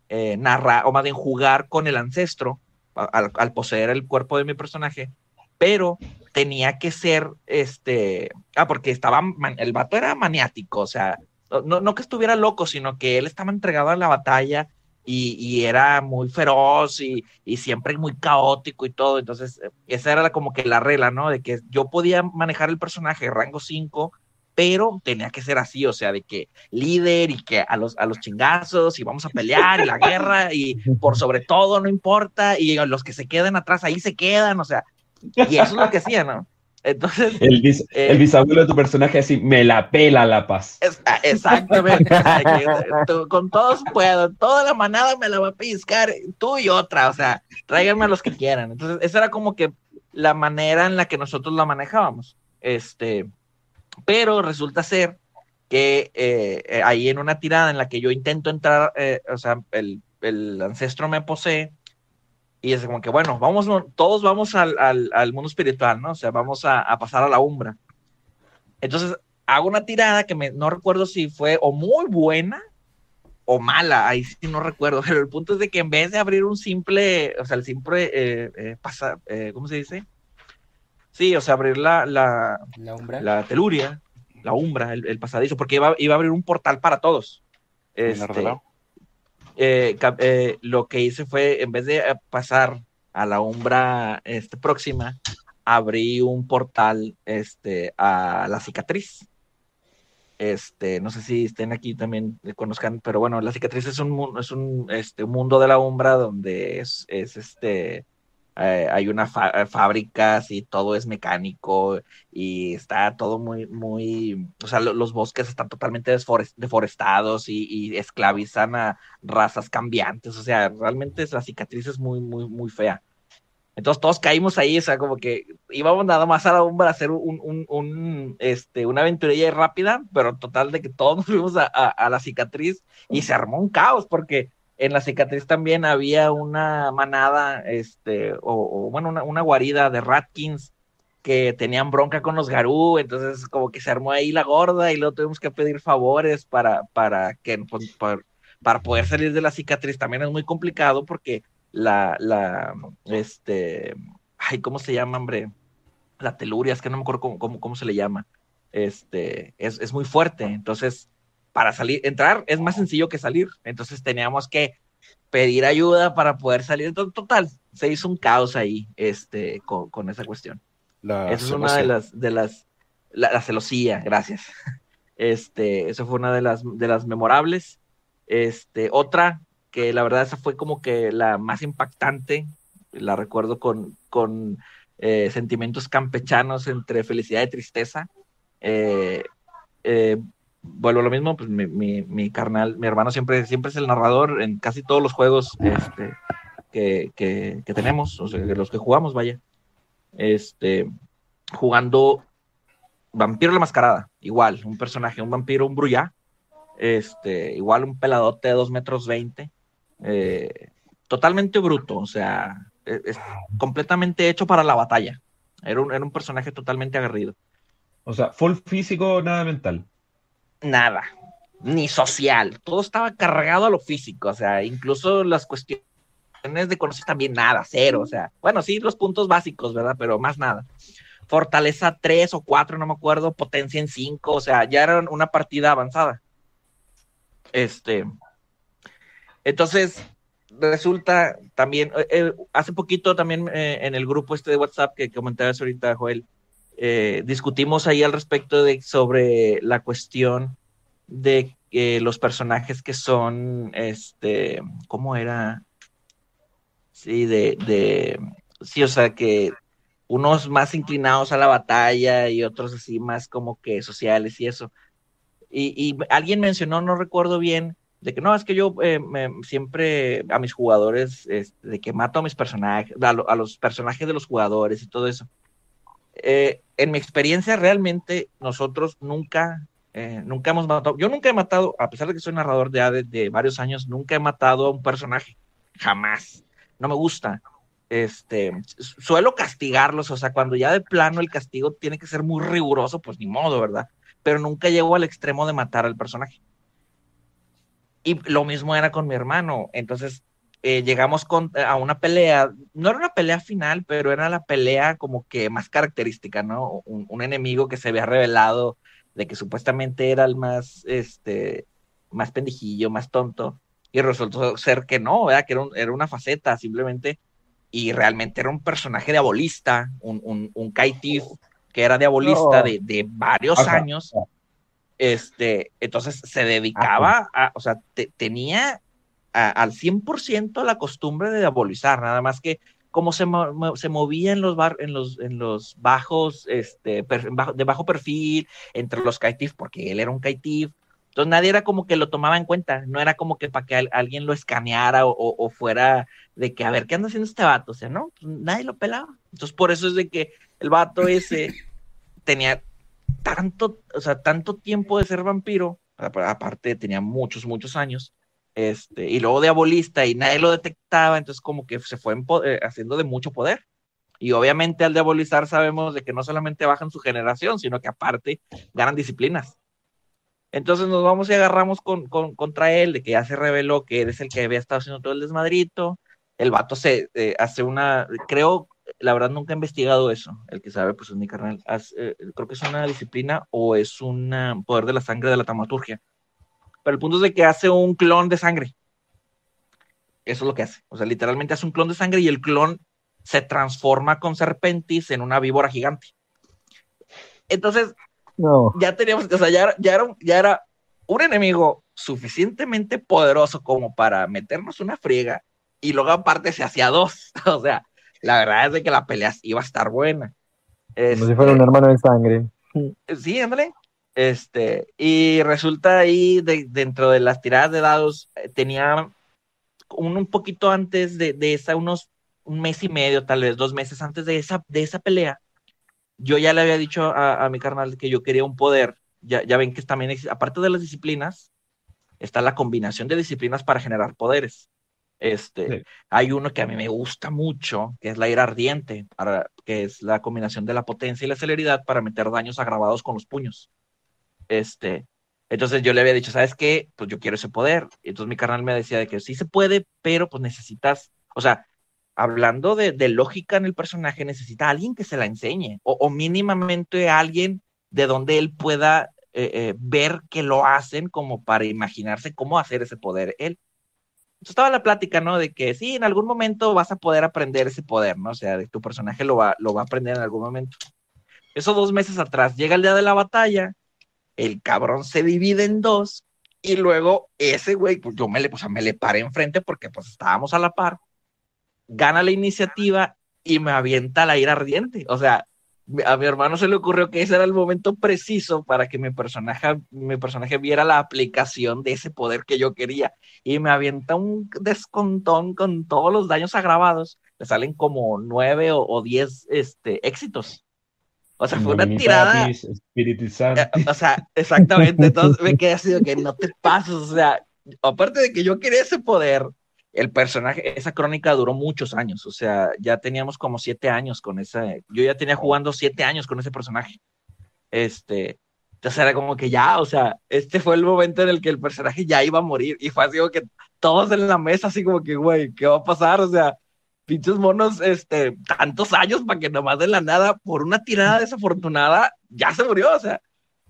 eh, narrar, o más bien jugar con el ancestro al, poseer el cuerpo de mi personaje, pero tenía que ser, este, ah, porque estaba, el vato era maniático, o sea, no, no que estuviera loco, sino que él estaba entregado a la batalla y, era muy feroz y, siempre muy caótico y todo. Entonces, eh, esa era como que la regla, ¿no? De que yo podía manejar el personaje rango 5, pero tenía que ser así, o sea, de que líder y que a los, a los chingazos y vamos a pelear y la guerra y por sobre todo no importa y los que se queden atrás ahí se quedan, o sea, y eso es lo que hacía, ¿no? Entonces. El, eh, bisabuelo de tu personaje así, me la pela la paz. Ah, exactamente. con todos puedo, toda la manada me la va a piscar, tú y otra, o sea, tráiganme a los que quieran. Entonces, esa era como que la manera en la que nosotros la manejábamos. Este, pero resulta ser que eh, eh, ahí en una tirada en la que yo intento entrar, o sea, el, el ancestro me posee y es como que, bueno, vamos, todos vamos al, al, mundo espiritual, ¿no? O sea, vamos a, a, pasar a la umbra. Entonces, hago una tirada que me, no recuerdo si fue o muy buena o mala, ahí sí no recuerdo, pero el punto es de que en vez de abrir un simple, o sea, el simple, eh, eh, pasa, eh, ¿cómo se dice? Sí, o sea, abrir la, la, la, umbra. la teluria, la umbra, el, el, pasadizo, porque iba, iba a abrir un portal para todos. Este, eh, eh, lo que hice fue, en vez de eh, pasar a la umbra este, próxima, abrí un portal este, a la cicatriz. Este, no sé si estén aquí también conozcan, pero bueno, la cicatriz es un, es un, este, un mundo de la umbra donde es, es este, eh, hay una eh, fábricas y todo es mecánico y está todo muy, muy, o sea, los bosques están totalmente deforestados y, esclavizan a razas cambiantes, o sea, realmente la cicatriz es muy, muy, muy fea. Entonces todos caímos ahí, o sea, como que íbamos nada más a la umbra a hacer un, un, un, este, una aventurilla rápida, pero total de que todos nos fuimos a, a la cicatriz y se armó un caos porque en la cicatriz también había una manada, este, o, bueno, una, guarida de Ratkins que tenían bronca con los Garú, entonces como que se armó ahí la gorda y luego tuvimos que pedir favores para, para que, pues, para poder salir de la cicatriz también es muy complicado porque la, la, este, ay, ¿cómo se llama, hombre? La teluria, es que no me acuerdo cómo, cómo, se le llama. Este, es, es muy fuerte. Entonces, para salir, entrar es más sencillo que salir. Entonces teníamos que pedir ayuda para poder salir. Total, se hizo un caos ahí, este, con, con esa cuestión. Esa es una de las, de las, la, celosía, gracias. Este, eso fue una de las, de las memorables. Este, otra que la verdad esa fue como que la más impactante, la recuerdo con, con eh, sentimientos campechanos entre felicidad y tristeza. Eh, eh, vuelvo a lo mismo, pues mi, mi, mi, carnal, mi hermano siempre, siempre es el narrador en casi todos los juegos este, que, que, tenemos, o sea, los que jugamos, vaya. Este, jugando Vampiro la Mascarada, igual, un personaje, un vampiro, un brullá, este, igual un peladote de 2 metros 20, eh, totalmente bruto, o sea, e, es, completamente hecho para la batalla. Era un, era un personaje totalmente aguerrido. O sea, full físico, nada mental. Nada, ni social. Todo estaba cargado a lo físico, o sea, incluso las cuestiones de conocer también nada, cero, o sea, bueno, sí, los puntos básicos, ¿verdad? Pero más nada. Fortaleza 3 o 4, no me acuerdo, potencia en 5, o sea, ya era una partida avanzada. Este, entonces, resulta también, eh, eh, hace poquito también eh, en el grupo este de WhatsApp que comentabas ahorita, Joel, discutimos ahí al respecto de sobre la cuestión de los personajes que son, este, ¿cómo era? Sí, de, de, sí, o sea, que unos más inclinados a la batalla y otros así más como que sociales y eso. Y, y alguien mencionó, no recuerdo bien, de que no, es que yo eh, siempre a mis jugadores, este, de que mato a mis personajes, a, los personajes de los jugadores y todo eso. Eh, en mi experiencia, realmente nosotros nunca, eh, nunca hemos matado, yo nunca he matado, a pesar de que soy narrador de, de varios años, nunca he matado a un personaje, jamás, no me gusta. Este, suelo castigarlos, o sea, cuando ya de plano el castigo tiene que ser muy riguroso, pues ni modo, ¿verdad? Pero nunca llego al extremo de matar al personaje. Y lo mismo era con mi hermano. Entonces eh, llegamos con, a una pelea, no era una pelea final, pero era la pelea como que más característica, ¿no? Un, enemigo que se había revelado de que supuestamente era el más, este, más pendijillo, más tonto, y resultó ser que no, ¿verdad? Que era, era una faceta simplemente, y realmente era un personaje diabolista, un, un, un Kaitif que era diabolista de, de, varios años, este, entonces se dedicaba a, o sea, tenía al 100% la costumbre de diabolizar, nada más que como se, se movía en los, bar, en los, en los bajos, este, de bajo perfil, entre los kaitif, porque él era un kaitif, entonces nadie era como que lo tomaba en cuenta, no era como que para que alguien lo escaneara o, o, fuera de que, a ver, ¿qué anda haciendo este vato? O sea, no, pues, nadie lo pelaba. Entonces por eso es de que el vato ese tenía tanto, o sea, tanto tiempo de ser vampiro, aparte tenía muchos, muchos años, este, y luego de abolista y nadie lo detectaba, entonces como que se fue eh, haciendo de mucho poder. Y obviamente al diabolizar sabemos de que no solamente bajan su generación, sino que aparte ganan disciplinas. Entonces nos vamos y agarramos con, contra él, de que ya se reveló que él es el que había estado haciendo todo el desmadrito. El vato se eh, hace una, creo, la verdad nunca he investigado eso. El que sabe, pues es mi carnal. Eh, creo que es una disciplina o es un poder de la sangre de la tamaturgia. Pero el punto es de que hace un clon de sangre. Eso es lo que hace. O sea, literalmente hace un clon de sangre y el clon se transforma con Serpentis en una víbora gigante. Entonces, no. ya teníamos, o sea, ya, ya, era, ya era un enemigo suficientemente poderoso como para meternos una friega y luego aparte se hacía dos. O sea, la verdad es de que la pelea iba a estar buena. Como si fuera un este, hermano de sangre. Sí, ándale. Este, y resulta ahí, dentro de las tiradas de dados, eh, tenía un, un poquito antes de, de, esa, unos un mes y medio, tal vez dos meses antes de esa, de esa pelea, yo ya le había dicho a, mi carnal que yo quería un poder. Ya, ya ven que también, aparte de las disciplinas, está la combinación de disciplinas para generar poderes. Este, hay uno que a mí me gusta mucho, que es la ira ardiente, para, que es la combinación de la potencia y la celeridad para meter daños agravados con los puños. Este, Entonces yo le había dicho, ¿sabes qué? Pues yo quiero ese poder. Entonces mi carnal me decía de que sí se puede, pero pues necesitas, o sea, hablando de, lógica en el personaje, necesita alguien que se la enseñe, o, mínimamente alguien de donde él pueda eh, eh, ver que lo hacen como para imaginarse cómo hacer ese poder él. Entonces estaba la plática, ¿no? De que sí, en algún momento vas a poder aprender ese poder, ¿no? O sea, de tu personaje lo va, lo va a aprender en algún momento. Eso dos meses atrás, llega el día de la batalla, el cabrón se divide en dos y luego ese güey, pues yo me le, pues, me le paré enfrente porque pues estábamos a la par, gana la iniciativa y me avienta la ira ardiente. O sea, a mi hermano se le ocurrió que ese era el momento preciso para que mi personaje, mi personaje viera la aplicación de ese poder que yo quería y me avienta un descontón con todos los daños agravados. Le salen como nueve o, diez este, éxitos. O sea, fue una tirada. Eh, o sea, exactamente. Entonces me quedé así de que no te pases. O sea, aparte de que yo quería ese poder, el personaje, esa crónica duró muchos años. O sea, ya teníamos como siete años con esa. Yo ya tenía jugando siete años con ese personaje. Este. Entonces era como que ya, o sea, este fue el momento en el que el personaje ya iba a morir. Y fue así como que todos en la mesa, así como que, güey, ¿qué va a pasar? O sea, pinches monos, este, tantos años para que nomás de la nada, por una tirada desafortunada, ya se murió, o sea.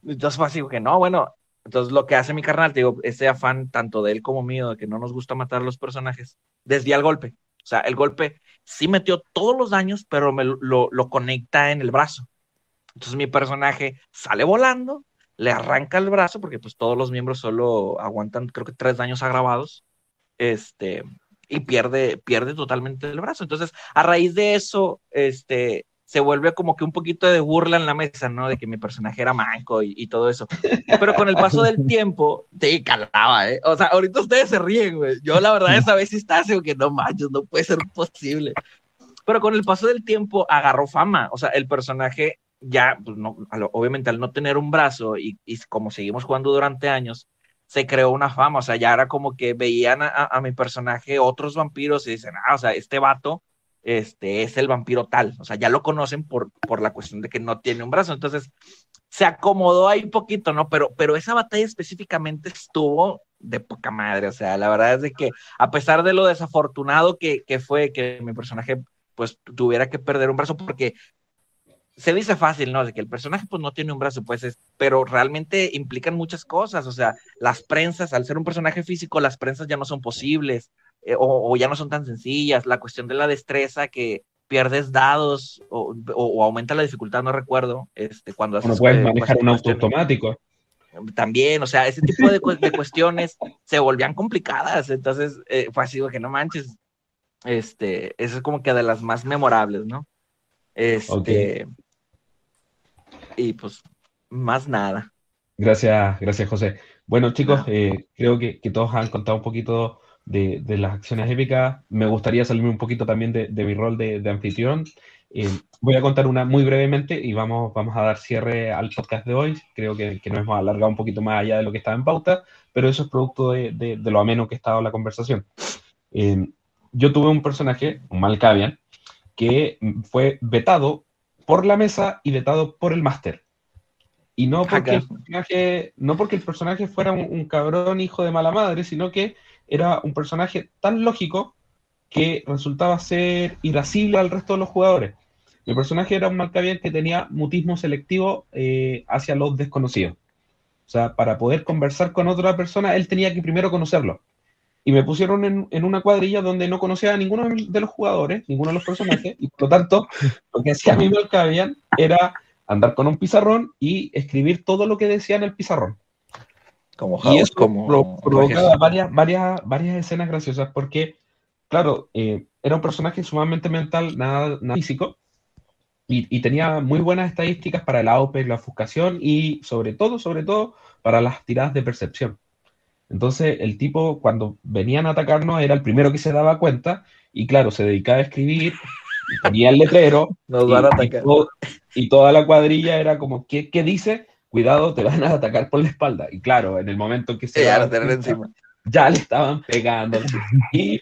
Entonces fue así que no, bueno, entonces lo que hace mi carnal, te digo, ese afán tanto de él como mío, de que no nos gusta matar a los personajes, desvía el golpe. O sea, el golpe sí metió todos los daños, pero me lo, lo conecta en el brazo. Entonces mi personaje sale volando, le arranca el brazo, porque pues todos los miembros solo aguantan, creo que tres daños agravados. Este, y pierde, pierde totalmente el brazo. Entonces, a raíz de eso, este, se vuelve como que un poquito de burla en la mesa, ¿no? De que mi personaje era manco y, todo eso. Pero con el paso del tiempo, te calaba, ¿eh? O sea, ahorita ustedes se ríen, güey. Yo la verdad esa vez sí estaba así, que no manches, no puede ser posible. Pero con el paso del tiempo agarró fama. O sea, el personaje ya, pues no, obviamente al no tener un brazo y, y como seguimos jugando durante años, se creó una fama, o sea, ya era como que veían a, mi personaje otros vampiros y dicen, ah, o sea, este vato este, es el vampiro tal, o sea, ya lo conocen por, por la cuestión de que no tiene un brazo, entonces se acomodó ahí un poquito, ¿no? Pero, pero esa batalla específicamente estuvo de poca madre, o sea, la verdad es de que a pesar de lo desafortunado que, que fue que mi personaje pues tuviera que perder un brazo porque se dice fácil, ¿no? De que el personaje pues no tiene un brazo, pues es, pero realmente implican muchas cosas, o sea, las prensas, al ser un personaje físico, las prensas ya no son posibles, eh, o, ya no son tan sencillas, la cuestión de la destreza que pierdes dados o, aumenta la dificultad, no recuerdo, este, cuando haces... No puedes manejar un auto automático. También, o sea, ese tipo de, cuestiones se volvían complicadas, entonces eh, fue así, que no manches, este, eso es como que de las más memorables, ¿no? Este, y pues más nada. Gracias, gracias José. Bueno chicos, eh, creo que, todos han contado un poquito de, las acciones épicas. Me gustaría salirme un poquito también de, mi rol de, anfitrión. Eh, voy a contar una muy brevemente y vamos, vamos a dar cierre al podcast de hoy. Creo que, nos hemos alargado un poquito más allá de lo que estaba en pauta, pero eso es producto de, lo ameno que ha estado la conversación. Eh, yo tuve un personaje, un Malkavian, que fue vetado por la mesa y vetado por el máster. Y no porque, el personaje, no porque el personaje fuera un, cabrón hijo de mala madre, sino que era un personaje tan lógico que resultaba ser irascible al resto de los jugadores. Mi personaje era un Malkavian que tenía mutismo selectivo eh, hacia los desconocidos. O sea, para poder conversar con otra persona, él tenía que primero conocerlo y me pusieron en, una cuadrilla donde no conocía a ninguno de los jugadores, ninguno de los personajes, y por lo tanto, lo que hacía a mí me cabían era andar con un pizarrón y escribir todo lo que decía en el pizarrón. Como y eso como provocaba varias, varias, varias escenas graciosas porque, claro, eh, era un personaje sumamente mental, nada, físico, y, y, tenía muy buenas estadísticas para el AOP, la ofuscación y sobre todo, sobre todo, para las tiradas de percepción. Entonces, el tipo, cuando venían a atacarnos, era el primero que se daba cuenta, y claro, se dedicaba a escribir, y ponía el letrero, y, toda la cuadrilla era como, ¿qué, dice? Cuidado, te van a atacar por la espalda. Y claro, en el momento que se. Ya, encima. ya le estaban pegando. Y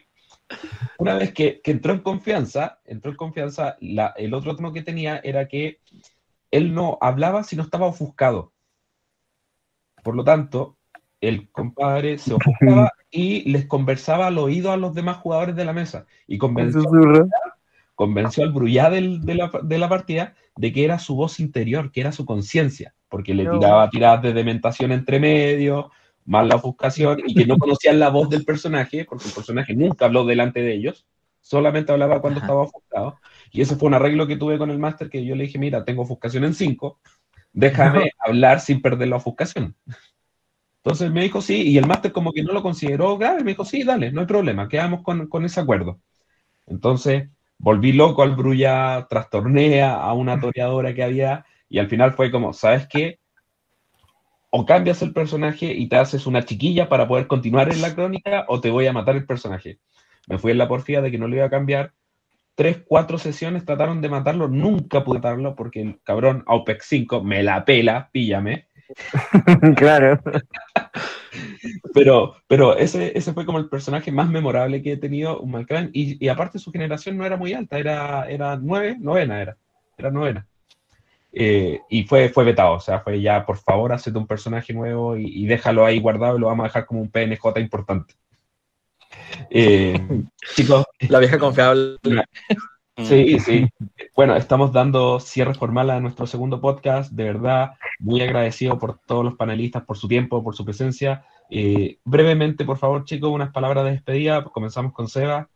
una vez que, entró en confianza, entró en confianza, el otro tono que tenía era que él no hablaba si no estaba ofuscado. Por lo tanto, el compadre se ofuscaba y les conversaba al oído a los demás jugadores de la mesa y convenció, convenció al brullá de, la, de, la, partida de que era su voz interior, que era su conciencia, porque le tiraba tiradas de dementación entre medio, más la ofuscación, y que no conocían la voz del personaje, porque el personaje nunca habló delante de ellos, solamente hablaba cuando estaba ofuscado. Y ese fue un arreglo que tuve con el máster, que yo le dije, mira, tengo ofuscación en 5, déjame hablar sin perder la ofuscación. Entonces me dijo sí, y el máster como que no lo consideró grave, me dijo sí, dale, no hay problema, quedamos con, con ese acuerdo. Entonces volví loco al Brulla, trastorné a una toreadora que había, y al final fue como, ¿sabes qué? O cambias el personaje y te haces una chiquilla para poder continuar en la crónica, o te voy a matar el personaje. Me fui en la porfía de que no lo iba a cambiar. Tres, cuatro sesiones trataron de matarlo, nunca pude matarlo porque el cabrón OPEX 5 me la pela, píllame. claro. pero pero ese, ese fue como el personaje más memorable que he tenido, un Malcran. Y, y aparte su generación no era muy alta, era, era nueve, novena era. Era novena. Eh, y fue, fue vetado, o sea, fue ya, por favor, hazte un personaje nuevo y, déjalo ahí guardado y lo vamos a dejar como un PNJ importante. Eh, chicos. La vieja confiable. Sí, sí. Bueno, estamos dando cierre formal a nuestro segundo podcast. De verdad, muy agradecido por todos los panelistas, por su tiempo, por su presencia. Eh, brevemente, por favor, chicos, unas palabras de despedida. Comenzamos con Seba.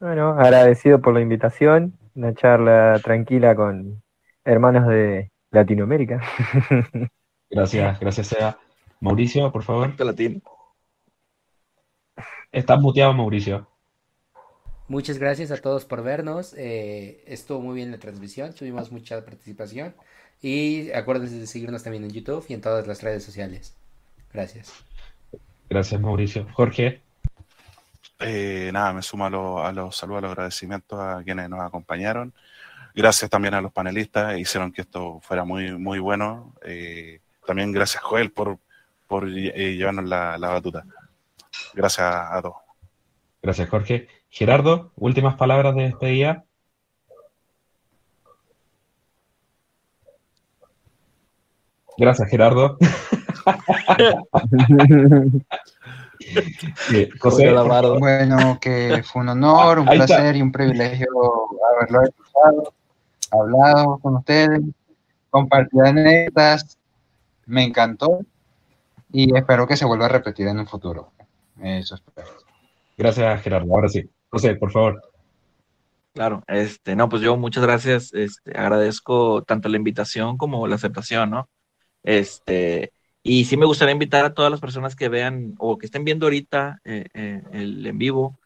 Bueno, agradecido por la invitación. Una charla tranquila con hermanos de Latinoamérica. Gracias, gracias, Seba. Mauricio, por favor. Latino. Estás muteado, Mauricio. Muchas gracias a todos por vernos. Eh, estuvo muy bien la transmisión, tuvimos mucha participación. Y acuérdense de seguirnos también en YouTube y en todas las redes sociales. Gracias. Gracias, Mauricio. Jorge. Eh, nada, me sumo a, los saludos, a los agradecimientos a quienes nos acompañaron. Gracias también a los panelistas, hicieron que esto fuera muy, muy bueno. Eh, también gracias, Joel, por, por llevarnos la, la batuta. Gracias a todos. Gracias, Jorge. Gerardo, últimas palabras de despedida. Gracias, Gerardo. José, bueno, que fue un honor, un placer y un privilegio haberlo escuchado, hablado con ustedes, compartido anécdotas. Me encantó y espero que se vuelva a repetir en un futuro. Eso espero. Gracias, Gerardo. Ahora sí. José, por favor. Claro, este, no, pues yo muchas gracias, este, agradezco tanto la invitación como la aceptación, ¿no? Este, y sí me gustaría invitar a todas las personas que vean o que estén viendo ahorita eh, eh, el en vivo,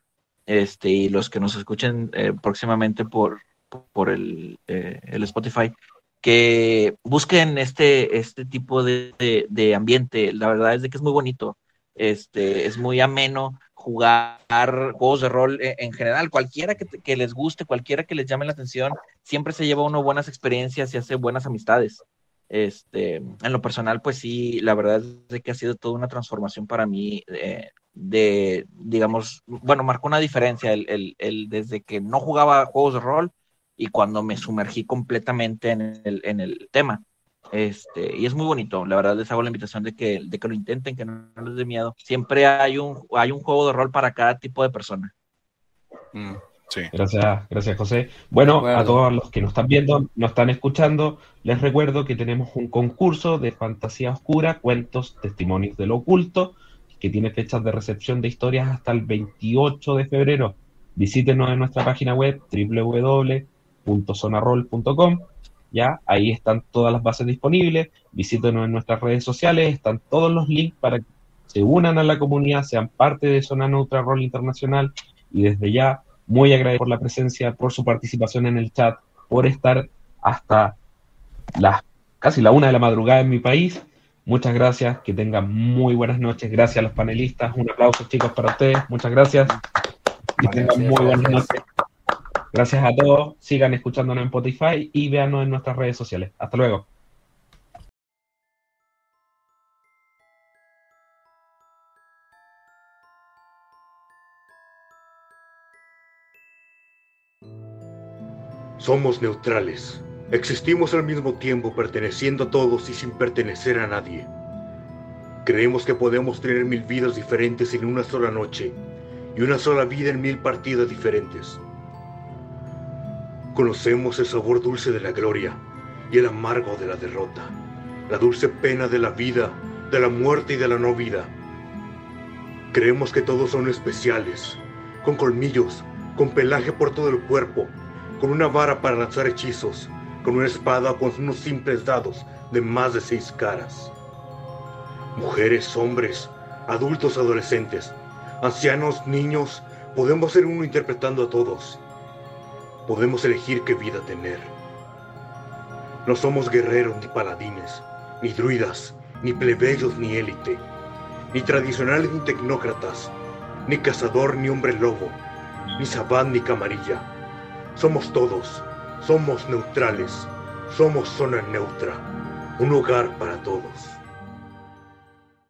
este, y los que nos escuchen eh, próximamente por, por el, el, Spotify, que busquen este, este tipo de, de, de, ambiente. La verdad es de que es muy bonito, este, es muy ameno, jugar juegos de rol e, en general, cualquiera que, les guste, cualquiera que les llame la atención, siempre se lleva uno buenas experiencias y hace buenas amistades. Este, en lo personal, pues sí, la verdad es que ha sido toda una transformación para mí eh, de, digamos, bueno, marcó una diferencia el, el, desde que no jugaba juegos de rol y cuando me sumergí completamente en el, en el tema. Este, y es muy bonito, la verdad les hago la invitación de que, de que lo intenten, que no, les dé miedo. Siempre hay un, hay un juego de rol para cada tipo de persona. Mm, sí. Gracias, gracias José. Bueno, a todos los que nos están viendo, nos están escuchando, les recuerdo que tenemos un concurso de fantasía oscura, cuentos, testimonios del oculto, que tiene fechas de recepción de historias hasta el 28 de febrero. Visítenos en nuestra página web www.zonarol.com ¿ya? Ahí están todas las bases disponibles, visítenos en nuestras redes sociales, están todos los links para que se unan a la comunidad, sean parte de Zona Neutra Rol Internacional y desde ya muy agradecido por la presencia, por su participación en el chat, por estar hasta las casi la una de la madrugada en mi país. Muchas gracias, que tengan muy buenas noches. Gracias a los panelistas. Un aplauso, chicos, para ustedes. Muchas gracias. Que tengan muy buenas noches. Gracias a todos, sigan escuchándonos en Spotify y véanos en nuestras redes sociales. Hasta luego. Somos neutrales. Existimos al mismo tiempo perteneciendo a todos y sin pertenecer a nadie. Creemos que podemos tener mil vidas diferentes en una sola noche y una sola vida en mil partidas diferentes. Conocemos el sabor dulce de la gloria y el amargo de la derrota, la dulce pena de la vida, de la muerte y de la no vida. Creemos que todos son especiales, con colmillos, con pelaje por todo el cuerpo, con una vara para lanzar hechizos, con una espada con unos simples dados de más de seis caras. Mujeres, hombres, adultos, adolescentes, ancianos, niños, podemos ser uno interpretando a todos. Podemos elegir qué vida tener. No somos guerreros ni paladines, ni druidas, ni plebeyos ni élite, ni tradicionales ni tecnócratas, ni cazador ni hombre lobo, ni sabán ni camarilla. Somos todos, somos neutrales, somos zona neutra, un hogar para todos.